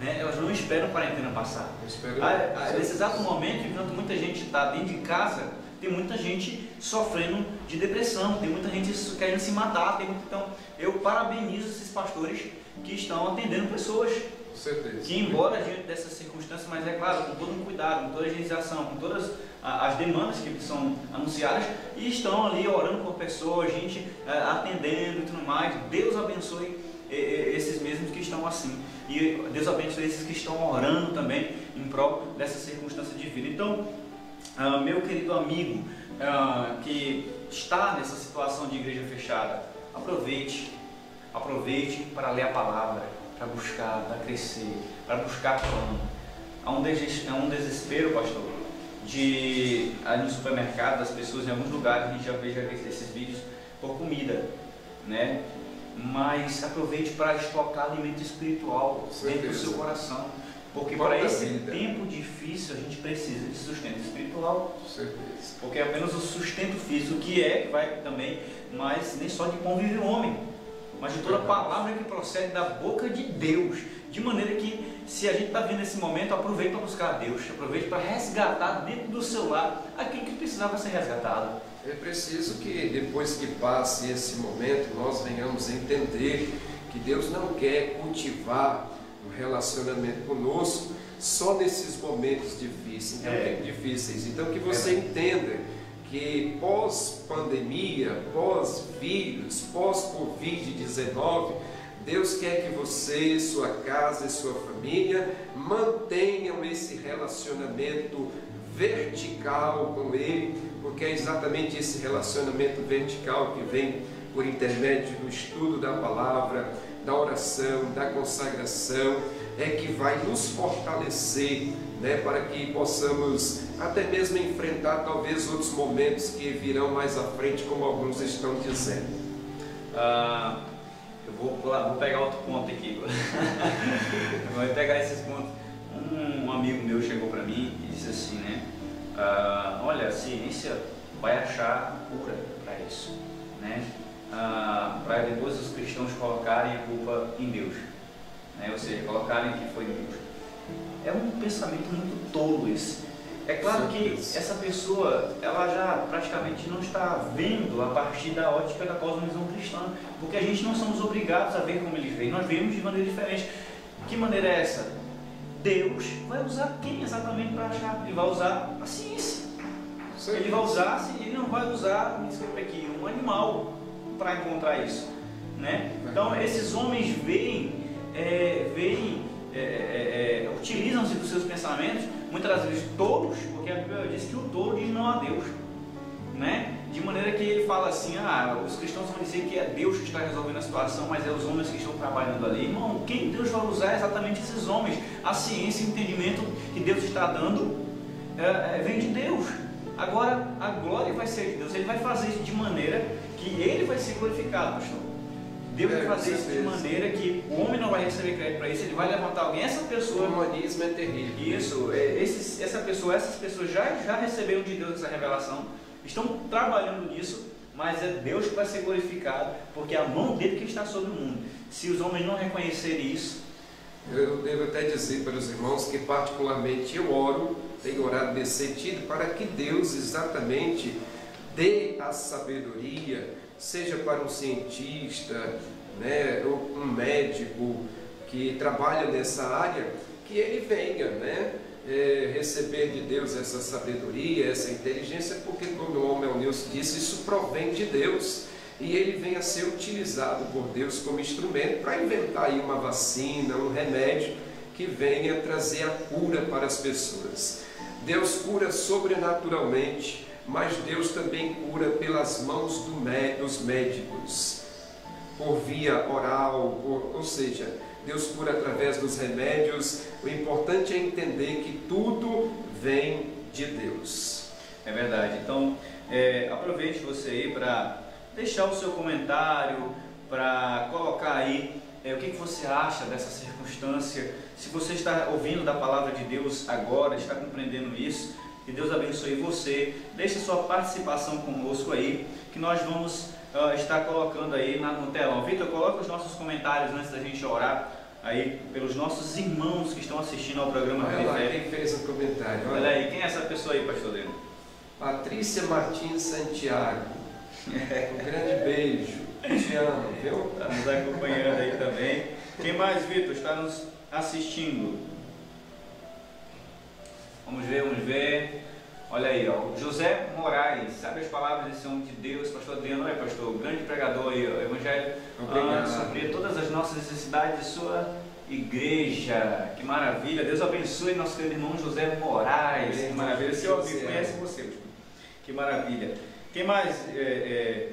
Né? Elas não esperam quarentena passar. Eu espero- Ah, ah, Nesse exato momento, enquanto muita gente está dentro de casa, tem muita gente sofrendo de depressão, tem muita gente querendo se matar. Tem muito... Então, eu parabenizo esses pastores que estão atendendo pessoas Com certeza. que, embora diante dessas circunstâncias, mas é claro, com todo um cuidado, com toda a higienização, com todas as demandas que são anunciadas, e estão ali orando por pessoas, gente eh, atendendo e tudo mais. Deus abençoe eh, eh, esses mesmos que estão assim. E Deus abençoe esses que estão orando também em prol dessa circunstância de vida. Então, ah, meu querido amigo ah, que está nessa situação de igreja fechada, aproveite, aproveite para ler a palavra, para buscar, para crescer, para buscar pão. Há um, deses- há um desespero, pastor, de ali no supermercado, das pessoas em alguns lugares, a gente já vê esses vídeos, por comida, né? Mas aproveite para estocar alimento espiritual dentro do seu coração. Porque para esse vida? tempo difícil a gente precisa de sustento espiritual. Com certeza. Porque é apenas o sustento físico que é, que vai também, mas nem só de pão vive o homem, mas de toda palavra que procede da boca de Deus. De maneira que, se a gente está vendo esse momento, aproveite para buscar a Deus, aproveite para resgatar dentro do seu lar aquilo que precisava ser resgatado. É preciso que depois que passe esse momento, nós venhamos a entender que Deus não quer cultivar um relacionamento conosco só nesses momentos difíceis. Então, É. difíceis. então que você entenda que pós-pandemia, pós-vírus, pós-Covid-19, Deus quer que você, sua casa e sua família mantenham esse relacionamento vertical com Ele, porque é exatamente esse relacionamento vertical que vem por intermédio do estudo da palavra, da oração, da consagração, é que vai nos fortalecer, né, para que possamos até mesmo enfrentar talvez outros momentos que virão mais à frente, como alguns estão dizendo. Ah, eu vou, vou pegar outro ponto aqui. vou pegar esses pontos. Um amigo meu chegou para mim e disse assim, né? ah, olha, a ciência vai achar cura para isso, né? Para depois os cristãos colocarem a culpa em Deus, né? Ou seja, colocarem que foi Deus. É um pensamento muito tolo esse. É claro que essa pessoa, ela já praticamente não está vendo a partir da ótica da cosmovisão cristã, porque a gente não somos obrigados a ver como eles veem, nós vemos de maneira diferente. Que maneira é essa? Deus vai usar quem exatamente para achar? Ele vai usar a ciência. Ele vai usar, ele não vai usar, me desculpe aqui, um animal para encontrar isso. Né? Então esses homens veem, é, veem é, é, é, utilizam-se dos seus pensamentos, muitas das vezes tolos, porque a Bíblia diz que o tolo diz não a Deus. Né? De maneira que ele fala assim, ah, os cristãos vão dizer que é Deus que está resolvendo a situação, mas é os homens que estão trabalhando ali. Irmão, quem Deus vai usar é exatamente esses homens. A ciência e o entendimento que Deus está dando é, é, vem de Deus. Agora, a glória vai ser de Deus. Ele vai fazer isso de maneira que ele vai ser glorificado, pastor. Deus É, vai com fazer isso de maneira que o homem não vai receber crédito para isso, ele vai levantar alguém. Essa O pessoa humanismo é terrível. isso, é, esses, essa pessoa, essas pessoas já, já receberam de Deus essa revelação, estão trabalhando nisso, mas é Deus que vai ser glorificado, porque é a mão dele que está sobre o mundo. Se os homens não reconhecerem isso, Eu devo até dizer para os irmãos que, particularmente, eu oro, tenho orado nesse sentido, para que Deus exatamente dê a sabedoria, seja para um cientista, né, ou um médico que trabalha nessa área, que ele venha, né, é, receber de Deus essa sabedoria, essa inteligência, porque, como o homem Nilson disse, isso provém de Deus e ele venha ser utilizado por Deus como instrumento para inventar aí uma vacina, um remédio que venha trazer a cura para as pessoas. Deus cura sobrenaturalmente, mas Deus também cura pelas mãos do mé- dos médicos, por via oral, por- ou seja, Deus cura através dos remédios. O importante é entender que tudo vem de Deus. É verdade. Então, é, aproveite você aí para deixar o seu comentário, para colocar aí é, o que, que você acha dessa circunstância. Se você está ouvindo da palavra de Deus agora, está compreendendo isso, que Deus abençoe você. Deixe sua participação conosco aí, que nós vamos ah, estar colocando aí na, no telão. Vitor, coloca os nossos comentários antes da gente orar aí pelos nossos irmãos que estão assistindo ao programa Olha lá quem fez o comentário. Olha Olha aí, quem é essa pessoa aí, pastor Deno? Patrícia Martins Santiago. Um grande beijo. Te amo, viu? Está nos acompanhando aí também. Quem mais, Vitor, está nos assistindo? Vamos ver, vamos ver. Olha aí, ó. José Moraes, sabe as palavras desse homem de Deus, pastor Adriano, olha pastor, grande pregador aí, ó, evangelho, Obrigado. ah, suprir todas as nossas necessidades de sua igreja, que maravilha, Deus abençoe nosso querido irmão José Moraes, que maravilha, esse homem José. conhece você, pastor. que maravilha. Quem mais é, é,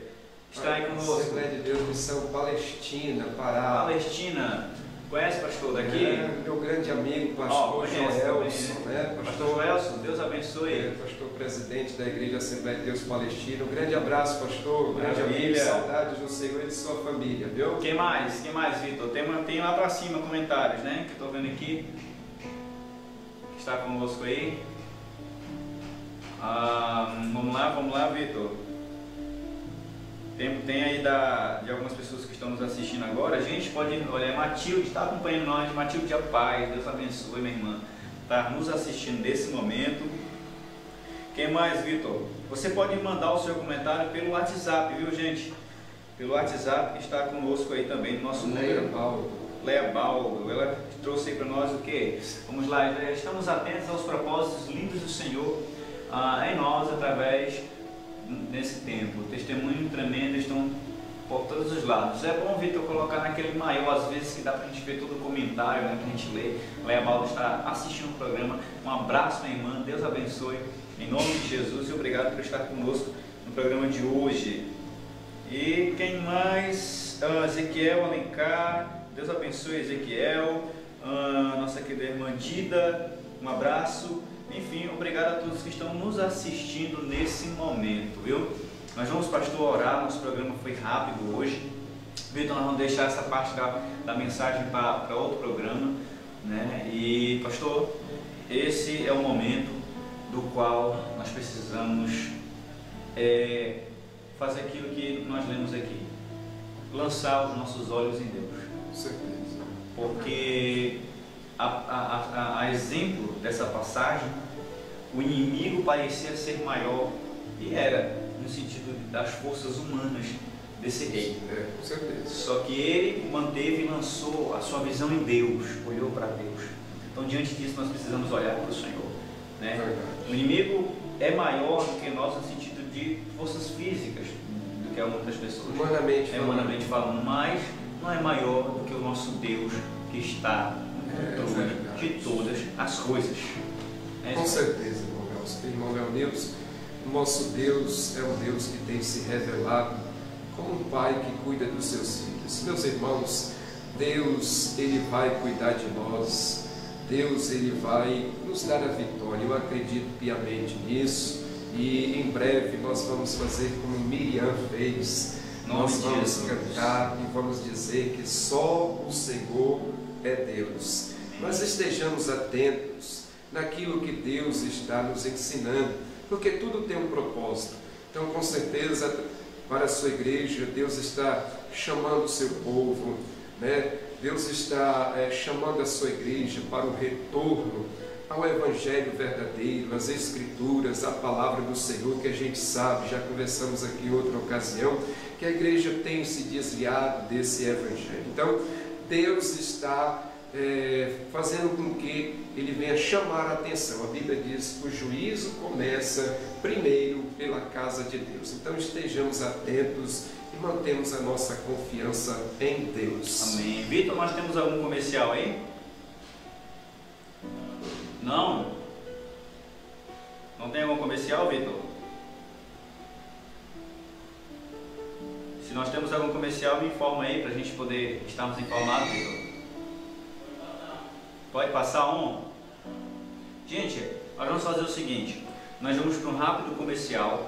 está aí conosco? Assembleia de Deus, Missão Palestina, Pará. Palestina, conhece pastor daqui? É, meu grande amigo, pastor conhece Joelson, também, né? Pastor Joelson, Deus abençoe. É, pastor presidente da Igreja Assembleia de Deus Palestina. Um grande abraço, pastor. Grande Maravilha. amigo. Saudades do Senhor e de sua família, viu? Quem mais? Quem mais, Vitor? Tem, uma- tem lá pra cima comentários, né? Que eu tô vendo aqui. Que está conosco aí. Ah, vamos lá, vamos lá, Vitor. Tem, tem aí da, de algumas pessoas que estão nos assistindo agora. A gente pode. Olha, Matilde está acompanhando nós. Matilde, a paz. Deus abençoe, minha irmã. Está nos assistindo nesse momento. Quem mais, Vitor? Você pode mandar o seu comentário pelo WhatsApp, viu, gente? Pelo WhatsApp está conosco aí também, no nosso Leia número. Baldo. Leia Baldo, ela trouxe aí para nós o que? Vamos lá, eh, estamos atentos aos propósitos lindos do Senhor ah, em nós através desse tempo. Testemunho tremendo estão por todos os lados. É bom, Vitor, colocar naquele maior, às vezes que dá para a gente ver todo o comentário né, que a gente lê. Leia Baldo está assistindo o programa. Um abraço, minha irmã, Deus abençoe. Em nome de Jesus e obrigado por estar conosco no programa de hoje. E quem mais? Ah, Ezequiel Alencar, Deus abençoe Ezequiel, Ah, nossa querida irmã Dida, um abraço. Enfim, obrigado a todos que estão nos assistindo nesse momento, viu? Nós vamos, pastor, orar, nosso programa foi rápido hoje. Vitor, nós vamos deixar essa parte da, da mensagem para outro programa, né? E, pastor, esse é o momento do qual nós precisamos é, fazer aquilo que nós lemos aqui, lançar os nossos olhos em Deus, certeza. porque a, a- a- a exemplo dessa passagem, o inimigo parecia ser maior e era no sentido das forças humanas desse rei. É, com certeza. Só que ele manteve e lançou a sua visão em Deus, olhou para Deus. Então, diante disso, nós precisamos olhar para o Senhor. Né? Verdade. O inimigo é maior do que nós no sentido de forças físicas do que a muitas pessoas. Humanamente É falando. humanamente falando, mas não é maior do que o nosso Deus que está no É controle verdade. de todas as coisas. É Com certeza, irmão Nelson. Irmão Leonilson, o nosso Deus é um Deus que tem se revelado como um pai que cuida dos seus filhos. Meus irmãos, Deus, Ele vai cuidar de nós. Deus, Ele vai nos dar a vitória. Eu acredito piamente nisso. E em breve nós vamos fazer como Miriam fez. Nós vamos cantar e vamos dizer que só o Senhor é Deus. Nós estejamos atentos naquilo que Deus está nos ensinando, porque tudo tem um propósito. Então, com certeza, para a sua igreja, Deus está chamando o seu povo, né? Deus está eh, chamando a sua igreja para o retorno ao Evangelho verdadeiro, às Escrituras, à palavra do Senhor, que a gente sabe, já conversamos aqui em outra ocasião, que a igreja tem se desviado desse Evangelho. Então, Deus está é, fazendo com que ele venha chamar a atenção. A Bíblia diz que o juízo começa primeiro pela casa de Deus. Então estejamos atentos e mantemos a nossa confiança em Deus. Amém. Vitor, nós temos algum comercial aí? Não? Não tem algum comercial, Vitor? Se nós temos algum comercial, me informa aí para a gente poder estarmos informados, Vitor. Pode passar um? Gente, nós vamos fazer o seguinte: nós vamos para um rápido comercial.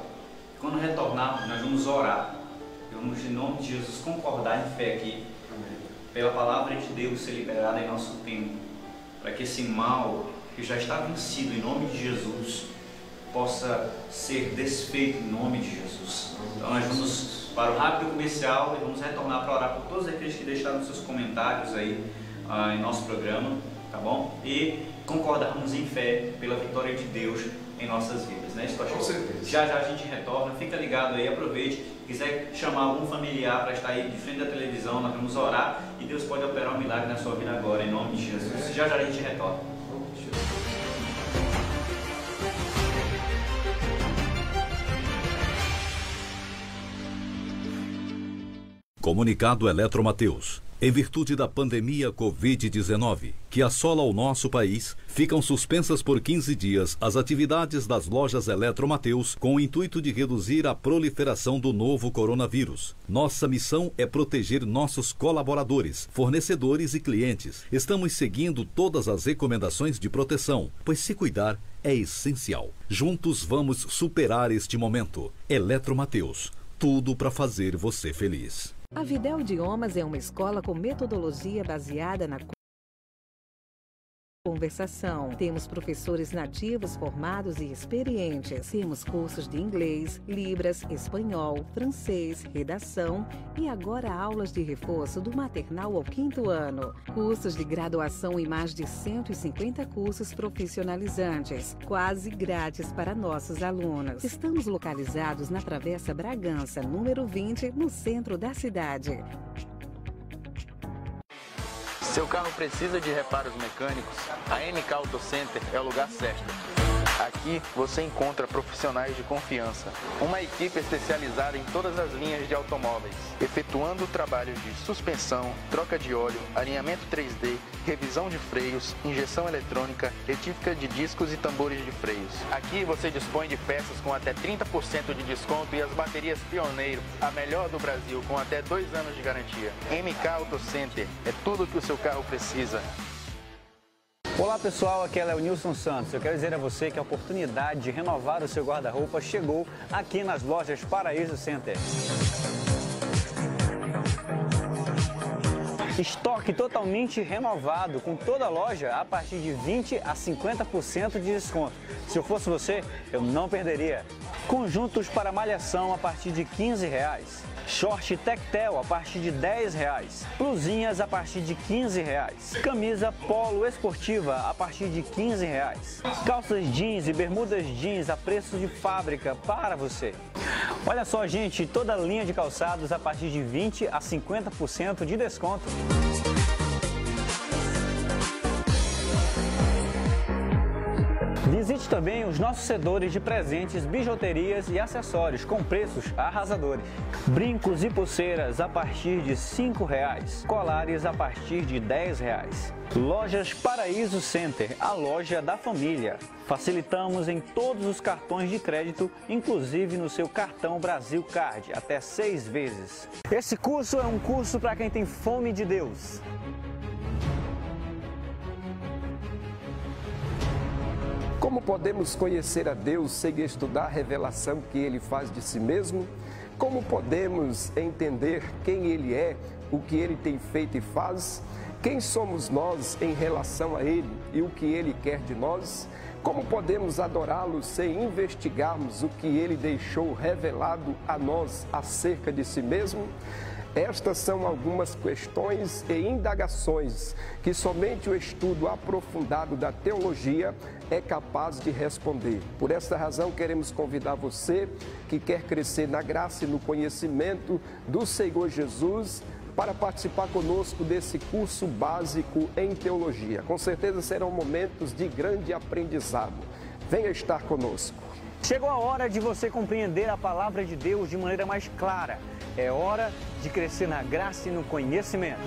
Quando retornarmos, nós vamos orar. E vamos, em nome de Jesus, concordar em fé aqui pela palavra de Deus ser liberada em nosso tempo, para que esse mal que já está vencido em nome de Jesus possa ser desfeito em nome de Jesus. Então nós vamos para o rápido comercial e vamos retornar para orar por todos aqueles que deixaram seus comentários aí ah, em nosso programa, tá bom? E concordarmos em fé pela vitória de Deus em nossas vidas, né, isso, pastor? Com certeza. Já já a gente retorna, fica ligado aí, aproveite. Quiser chamar algum familiar para estar aí de frente da televisão, nós vamos orar e Deus pode operar um milagre na sua vida agora, em nome de Jesus. Já já a gente retorna. Comunicado Eletromateus. Em virtude da pandemia Covid-19, que assola o nosso país, ficam suspensas por 15 dias as atividades das lojas Eletromateus com o intuito de reduzir a proliferação do novo coronavírus. Nossa missão é proteger nossos colaboradores, fornecedores e clientes. Estamos seguindo todas as recomendações de proteção, pois se cuidar é essencial. Juntos vamos superar este momento. Eletromateus, tudo para fazer você feliz. A Videl Idiomas é uma escola com metodologia baseada na conversação. Temos professores nativos formados e experientes. Temos cursos de inglês, libras, espanhol, francês, redação e agora aulas de reforço do maternal ao quinto ano. Cursos de graduação em mais de 150 cursos profissionalizantes, quase grátis para nossos alunos. Estamos localizados na Travessa Bragança, número 20, no centro da cidade. Seu carro precisa de reparos mecânicos? A MK Auto Center é o lugar certo. Aqui você encontra profissionais de confiança, uma equipe especializada em todas as linhas de automóveis, efetuando trabalhos de suspensão, troca de óleo, alinhamento 3D, revisão de freios, injeção eletrônica, retífica de discos e tambores de freios. Aqui você dispõe de peças com até 30% de desconto e as baterias Pioneiro, a melhor do Brasil, com até dois anos de garantia. MK Auto Center é tudo que o seu carro precisa. Olá pessoal, aqui é Léo Nilson Santos. Eu quero dizer a você que a oportunidade de renovar o seu guarda-roupa chegou aqui nas lojas Paraíso Center. Estoque totalmente renovado, com toda a loja a partir de 20 a 50% de desconto. Se eu fosse você, eu não perderia. Conjuntos para malhação a partir de 15 reais. Short Tectel a partir de 10 reais. Blusinhas a partir de 15 reais. Camisa polo esportiva a partir de 15 reais. Calças jeans e bermudas jeans a preço de fábrica para você. Olha só, gente, toda linha de calçados a partir de 20 a 50% de desconto. Visite também os nossos sedores de presentes, bijuterias e acessórios com preços arrasadores. Brincos e pulseiras a partir de R$ 5,00. Colares a partir de R$ 10,00. Lojas Paraíso Center, a loja da família. Facilitamos em todos os cartões de crédito, inclusive no seu cartão Brasil Card, até seis vezes. Esse curso é um curso para quem tem fome de Deus. Como podemos conhecer a Deus sem estudar a revelação que Ele faz de si mesmo? Como podemos entender quem Ele é, o que Ele tem feito e faz? Quem somos nós em relação a Ele e o que Ele quer de nós? Como podemos adorá-lo sem investigarmos o que Ele deixou revelado a nós acerca de si mesmo? Estas são algumas questões e indagações que somente o estudo aprofundado da teologia é capaz de responder. Por esta razão, queremos convidar você que quer crescer na graça e no conhecimento do Senhor Jesus para participar conosco desse curso básico em teologia. Com certeza serão momentos de grande aprendizado. Venha estar conosco. Chegou a hora de você compreender a palavra de Deus de maneira mais clara. É hora de crescer na graça e no conhecimento.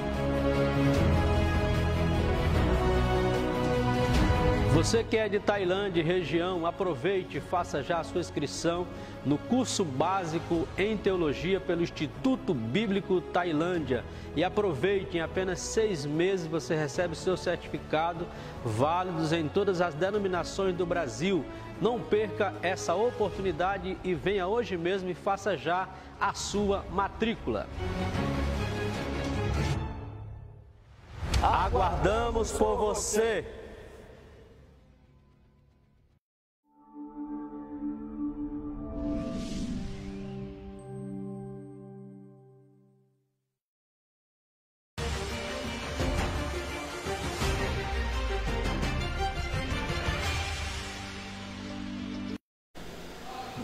Você que é de Tailândia região, aproveite e faça já a sua inscrição no curso básico em teologia pelo Instituto Bíblico Tailândia. E aproveite, em apenas seis meses você recebe seu certificado, válidos em todas as denominações do Brasil. Não perca essa oportunidade e venha hoje mesmo e faça já a sua matrícula. Aguardamos por você!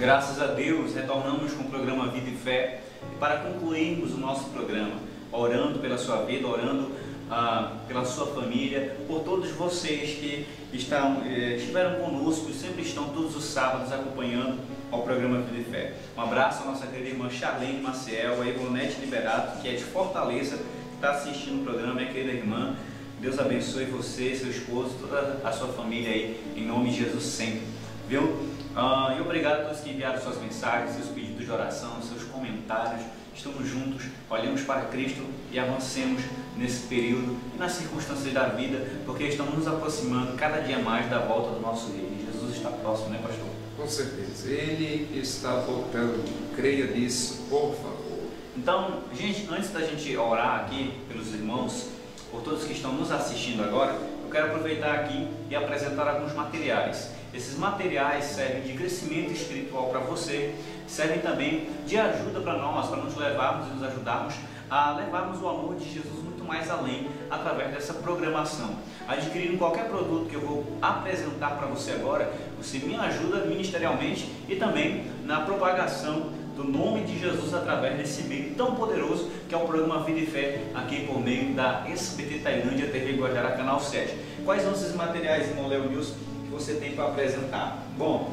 Graças a Deus, retornamos com o programa Vida e Fé. Para concluirmos o nosso programa, orando pela sua vida, orando ah, pela sua família, por todos vocês que estão, eh, estiveram conosco e sempre estão todos os sábados acompanhando ao programa Vida e Fé. Um abraço à nossa querida irmã Charlene Maciel, a Ivonete Liberato, que é de Fortaleza, está assistindo o programa, minha querida irmã. Deus abençoe você, seu esposo, toda a sua família aí, em nome de Jesus sempre. Viu? Ah, e obrigado a todos que enviaram suas mensagens, seus pedidos de oração, seus comentários. Estamos juntos, olhamos para Cristo e avancemos nesse período e nas circunstâncias da vida, porque estamos nos aproximando cada dia mais da volta do nosso Rei. Jesus está próximo, né, pastor? Com certeza. Ele está voltando. Creia nisso, por favor. Então, gente, antes da gente orar aqui pelos irmãos, por todos que estão nos assistindo agora, eu quero aproveitar aqui e apresentar alguns materiais. Esses materiais servem de crescimento espiritual para você, servem também de ajuda para nós, para nos levarmos e nos ajudarmos a levarmos o amor de Jesus muito mais além através dessa programação. Adquirindo qualquer produto que eu vou apresentar para você agora, você me ajuda ministerialmente e também na propagação do nome de Jesus através desse meio tão poderoso que é o programa Vida e Fé aqui por meio da SBT Tailândia TV Guajará Canal 7. Quais são esses materiais, irmão News? Você tem para apresentar? Bom,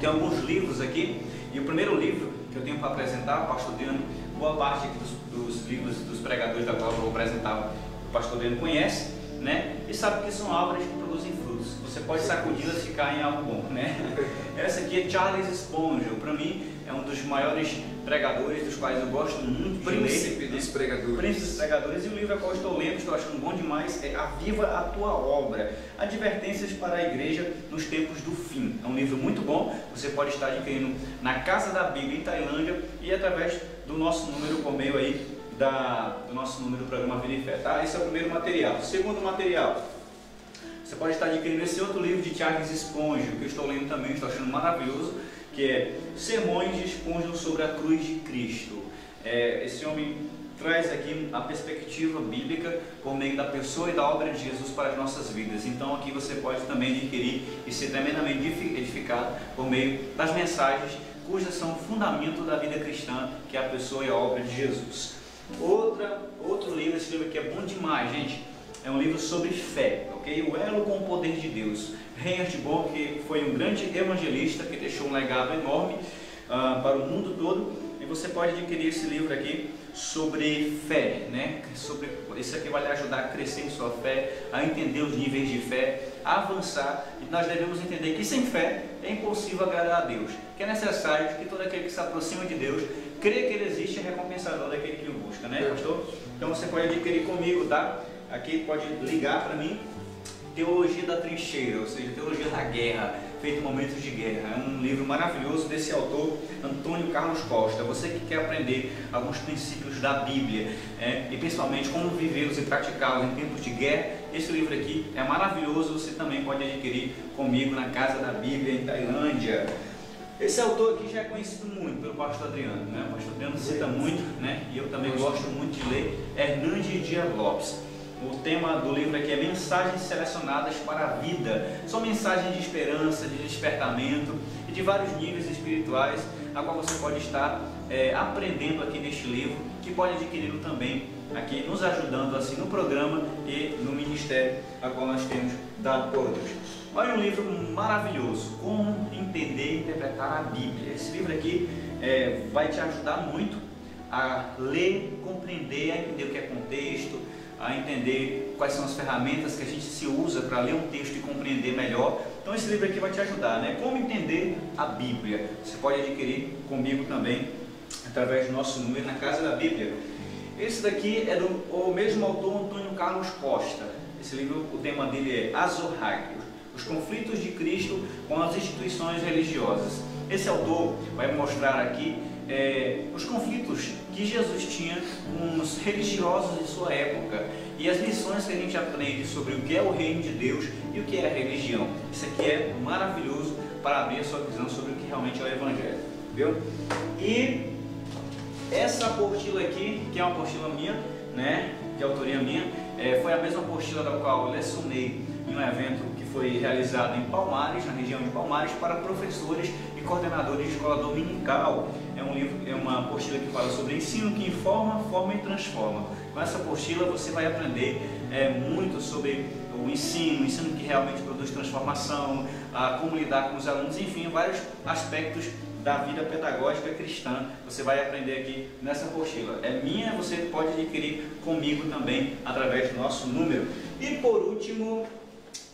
tem alguns livros aqui, e o primeiro livro que eu tenho para apresentar, pastor Diano, boa parte dos, dos, livros dos pregadores da qual eu vou apresentar, o pastor Diano conhece, né? E sabe que são obras que produzem frutos. Você pode sacudi-las e ficar em algo bom, né? Essa aqui é Charles Spongel, para mim é um dos maiores pregadores, dos quais eu gosto muito Príncipe dos pregadores. Príncipe dos pregadores. E o livro a qual estou lendo, estou achando bom demais, é Aviva a Tua Obra. Advertências para a Igreja nos Tempos do Fim. É um livro muito bom, você pode estar adquirindo na Casa da Bíblia em Tailândia e através do nosso número por meio aí da, do nosso número do programa Vida e Fé, tá? Esse é o primeiro material. O segundo material, você pode estar adquirindo esse outro livro de Charles Spongio, que eu estou lendo também, estou achando maravilhoso, que é Sermões de Spongio sobre a Cruz de Cristo. É, esse homem traz aqui a perspectiva bíblica por meio da pessoa e da obra de Jesus para as nossas vidas. Então aqui você pode também adquirir e ser tremendamente edificado por meio das mensagens cujas são o fundamento da vida cristã, que é a pessoa e a obra de Jesus. Outra, outro livro, esse livro aqui é bom demais, gente. É um livro sobre fé, ok? O elo com o poder de Deus. Reinhard Bonk que foi um grande evangelista que deixou um legado enorme uh, para o mundo todo. E você pode adquirir esse livro aqui sobre fé, né? Sobre, esse aqui vai lhe ajudar a crescer em sua fé, a entender os níveis de fé, a avançar. E nós devemos entender que sem fé é impossível agradar a Deus. Que é necessário que todo aquele que se aproxima de Deus crê que Ele existe e é recompensador daquele que o busca, né, pastor? Então você pode adquirir comigo, tá? Aqui pode ligar para mim. Teologia da Trincheira, ou seja, Teologia da Guerra, feito em momentos de guerra. É um livro maravilhoso desse autor, Antônio Carlos Costa. Você que quer aprender alguns princípios da Bíblia é, e principalmente como vivê-los e praticá-los em tempos de guerra, esse livro aqui é maravilhoso. Você também pode adquirir comigo na Casa da Bíblia em Tailândia. Esse autor aqui já é conhecido muito pelo pastor Adriano, né? O pastor Adriano cita muito, né? E eu também gosto muito de ler Hernandes Dias Lopes. O tema do livro aqui é Mensagens Selecionadas para a Vida. São mensagens de esperança, de despertamento e de vários níveis espirituais, a qual você pode estar é, aprendendo aqui neste livro, que pode adquiri-lo também aqui, nos ajudando assim no programa e no ministério a qual nós temos dado por Deus. Olha um livro maravilhoso, Como Entender e Interpretar a Bíblia. Esse livro aqui é, vai te ajudar muito a ler, compreender, a entender o que é contexto, a entender quais são as ferramentas que a gente se usa para ler um texto e compreender melhor. Então esse livro aqui vai te ajudar, né? Como entender a Bíblia. Você pode adquirir comigo também através do nosso número na Casa da Bíblia. Esse daqui é do o mesmo autor Antônio Carlos Costa. Esse livro, o tema dele é Azorhag, os conflitos de Cristo com as instituições religiosas. Esse autor vai mostrar aqui é, os conflitos que Jesus tinha com os religiosos de sua época e as lições que a gente aprende sobre o que é o reino de Deus e o que é a religião. Isso aqui é maravilhoso para abrir a sua visão sobre o que realmente é o Evangelho. Viu? E essa apostila aqui, que é uma apostila minha, né, de autoria minha, é, foi a mesma apostila da qual eu lecionei em um evento que foi realizado em Palmares, na região de Palmares, para professores e coordenadores de escola dominical. É um livro, é uma apostila que fala sobre ensino que informa, forma e transforma. Com essa apostila você vai aprender é, muito sobre o ensino, o ensino que realmente produz transformação, a como lidar com os alunos, enfim, vários aspectos da vida pedagógica cristã. Você vai aprender aqui nessa apostila. É minha, você pode adquirir comigo também através do nosso número. E por último,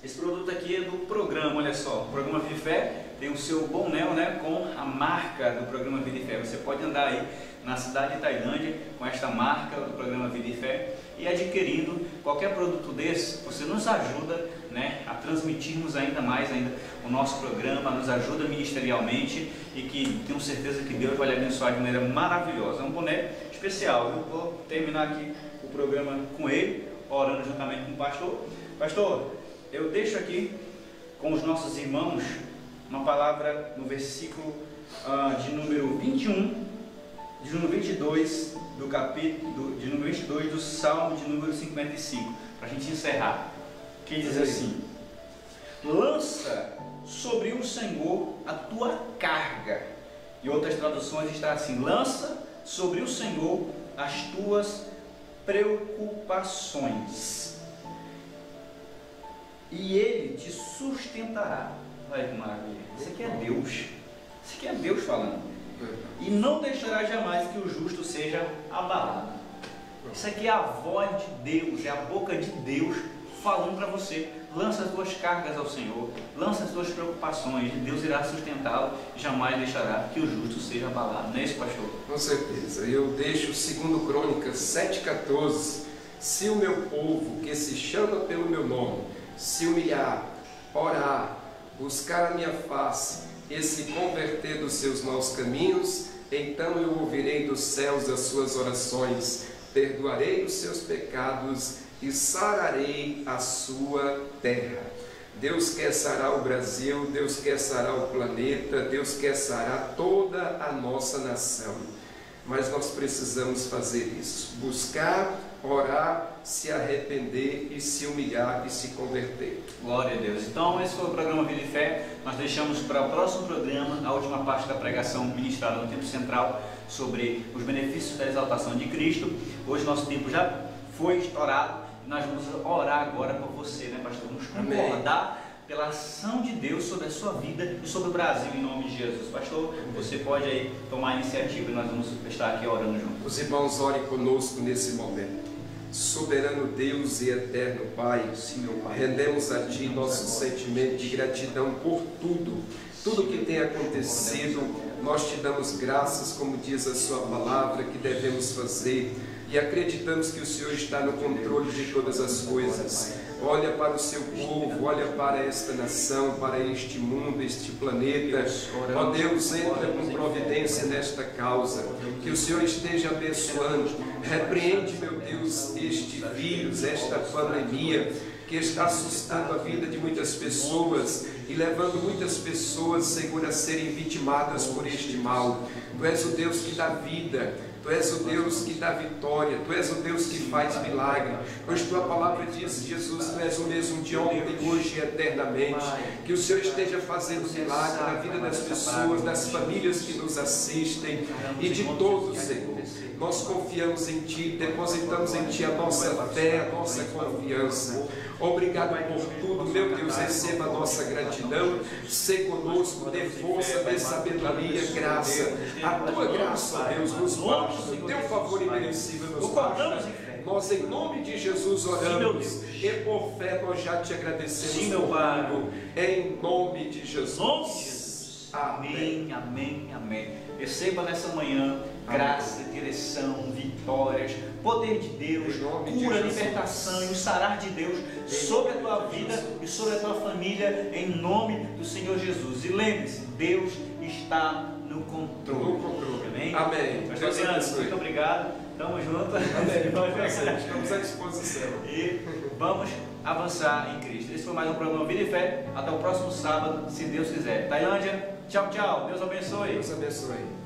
esse produto aqui é do programa, olha só, o programa Fé tem o seu boné né, com a marca do programa Vida e Fé. Você pode andar aí na cidade de Tailândia com esta marca do programa Vida e Fé e adquirindo qualquer produto desse, você nos ajuda né, a transmitirmos ainda mais ainda o nosso programa, nos ajuda ministerialmente e que tenho certeza que Deus vai lhe abençoar de maneira maravilhosa. É um boné especial. Eu vou terminar aqui o programa com ele, orando juntamente com o pastor. Pastor, eu deixo aqui com os nossos irmãos uma palavra no versículo uh, de número 21, de número 22 do capítulo, de número 22 do Salmo de número 55, para a gente encerrar, que diz assim: Lança sobre o Senhor a tua carga. E outras traduções está assim: Lança sobre o Senhor as tuas preocupações, e Ele te sustentará. Maravilha. Isso aqui é Deus. Isso aqui é Deus falando. E não deixará jamais que o justo seja abalado. Isso aqui é a voz de Deus, é a boca de Deus falando para você. Lança as tuas cargas ao Senhor, lança as tuas preocupações, Deus irá sustentá-lo e jamais deixará que o justo seja abalado. Não é isso, pastor? Com certeza. Eu deixo segundo Crônicas 7,14. Se o meu povo, que se chama pelo meu nome, se humilhar, orar, buscar a minha face e se converter dos seus maus caminhos, então eu ouvirei dos céus as suas orações, perdoarei os seus pecados e sararei a sua terra. Deus quer sarar o Brasil, Deus quer sarar o planeta, Deus quer sarar toda a nossa nação. Mas nós precisamos fazer isso, buscar orar, se arrepender e se humilhar e se converter. Glória a Deus. Então, esse foi o programa Vida e Fé. Nós deixamos para o próximo programa a última parte da pregação ministrada no tempo central sobre os benefícios da exaltação de Cristo. Hoje nosso tempo já foi estourado. Nós vamos orar agora por você, né, pastor? Vamos concordar pela ação de Deus sobre a sua vida e sobre o Brasil, em nome de Jesus. Pastor, você pode aí tomar a iniciativa e nós vamos estar aqui orando juntos. Os irmãos orem conosco nesse momento. Soberano Deus e eterno Pai, Pai. rendemos a Ti nosso sentimento de gratidão por tudo, tudo que tem acontecido. Nós te damos graças, como diz a Sua palavra, que devemos fazer e acreditamos que o Senhor está no controle de todas as coisas. Olha para o seu povo, olha para esta nação, para este mundo, este planeta. Ó Deus, entra com providência nesta causa. Que o Senhor esteja abençoando. Repreende, meu Deus, este vírus, esta pandemia que está assustando a vida de muitas pessoas e levando muitas pessoas, Senhor, a serem vitimadas por este mal. Tu és o Deus que dá vida, Tu és o Deus que dá vitória, Tu és o Deus que faz milagre. Pois Tua palavra diz, Jesus, Tu és o mesmo de ontem, hoje e eternamente. Que o Senhor esteja fazendo milagre na vida das pessoas, das famílias que nos assistem e de todos, Senhor. Nós confiamos em Ti, depositamos em Ti a nossa fé, a nossa confiança. Obrigado por tudo, meu Deus, receba a nossa gratidão, se conosco, dê força, dê sabedoria, graça. A tua graça, Deus, nos basta, o teu favor imerecido nos basta. Nós, em nome de Jesus, oramos e por fé nós já te agradecemos. Sim, meu Pai. Em nome de Jesus. nome de Jesus. Amém, amém, amém. Receba nessa manhã graça, direção, vitórias, poder de Deus, cura, libertação e o sarar de Deus sobre a tua vida e sobre a tua família, em nome do Senhor Jesus. E lembre-se, Deus está no controle. No controle. Amém? Amém. Pastor abençoe. muito obrigado. Tamo junto. Amém. Estamos à disposição. E vamos avançar em Cristo. Esse foi mais um programa Vida e Fé. Até o próximo sábado, se Deus quiser. Tailândia, tchau, tchau. Deus abençoe. Deus abençoe.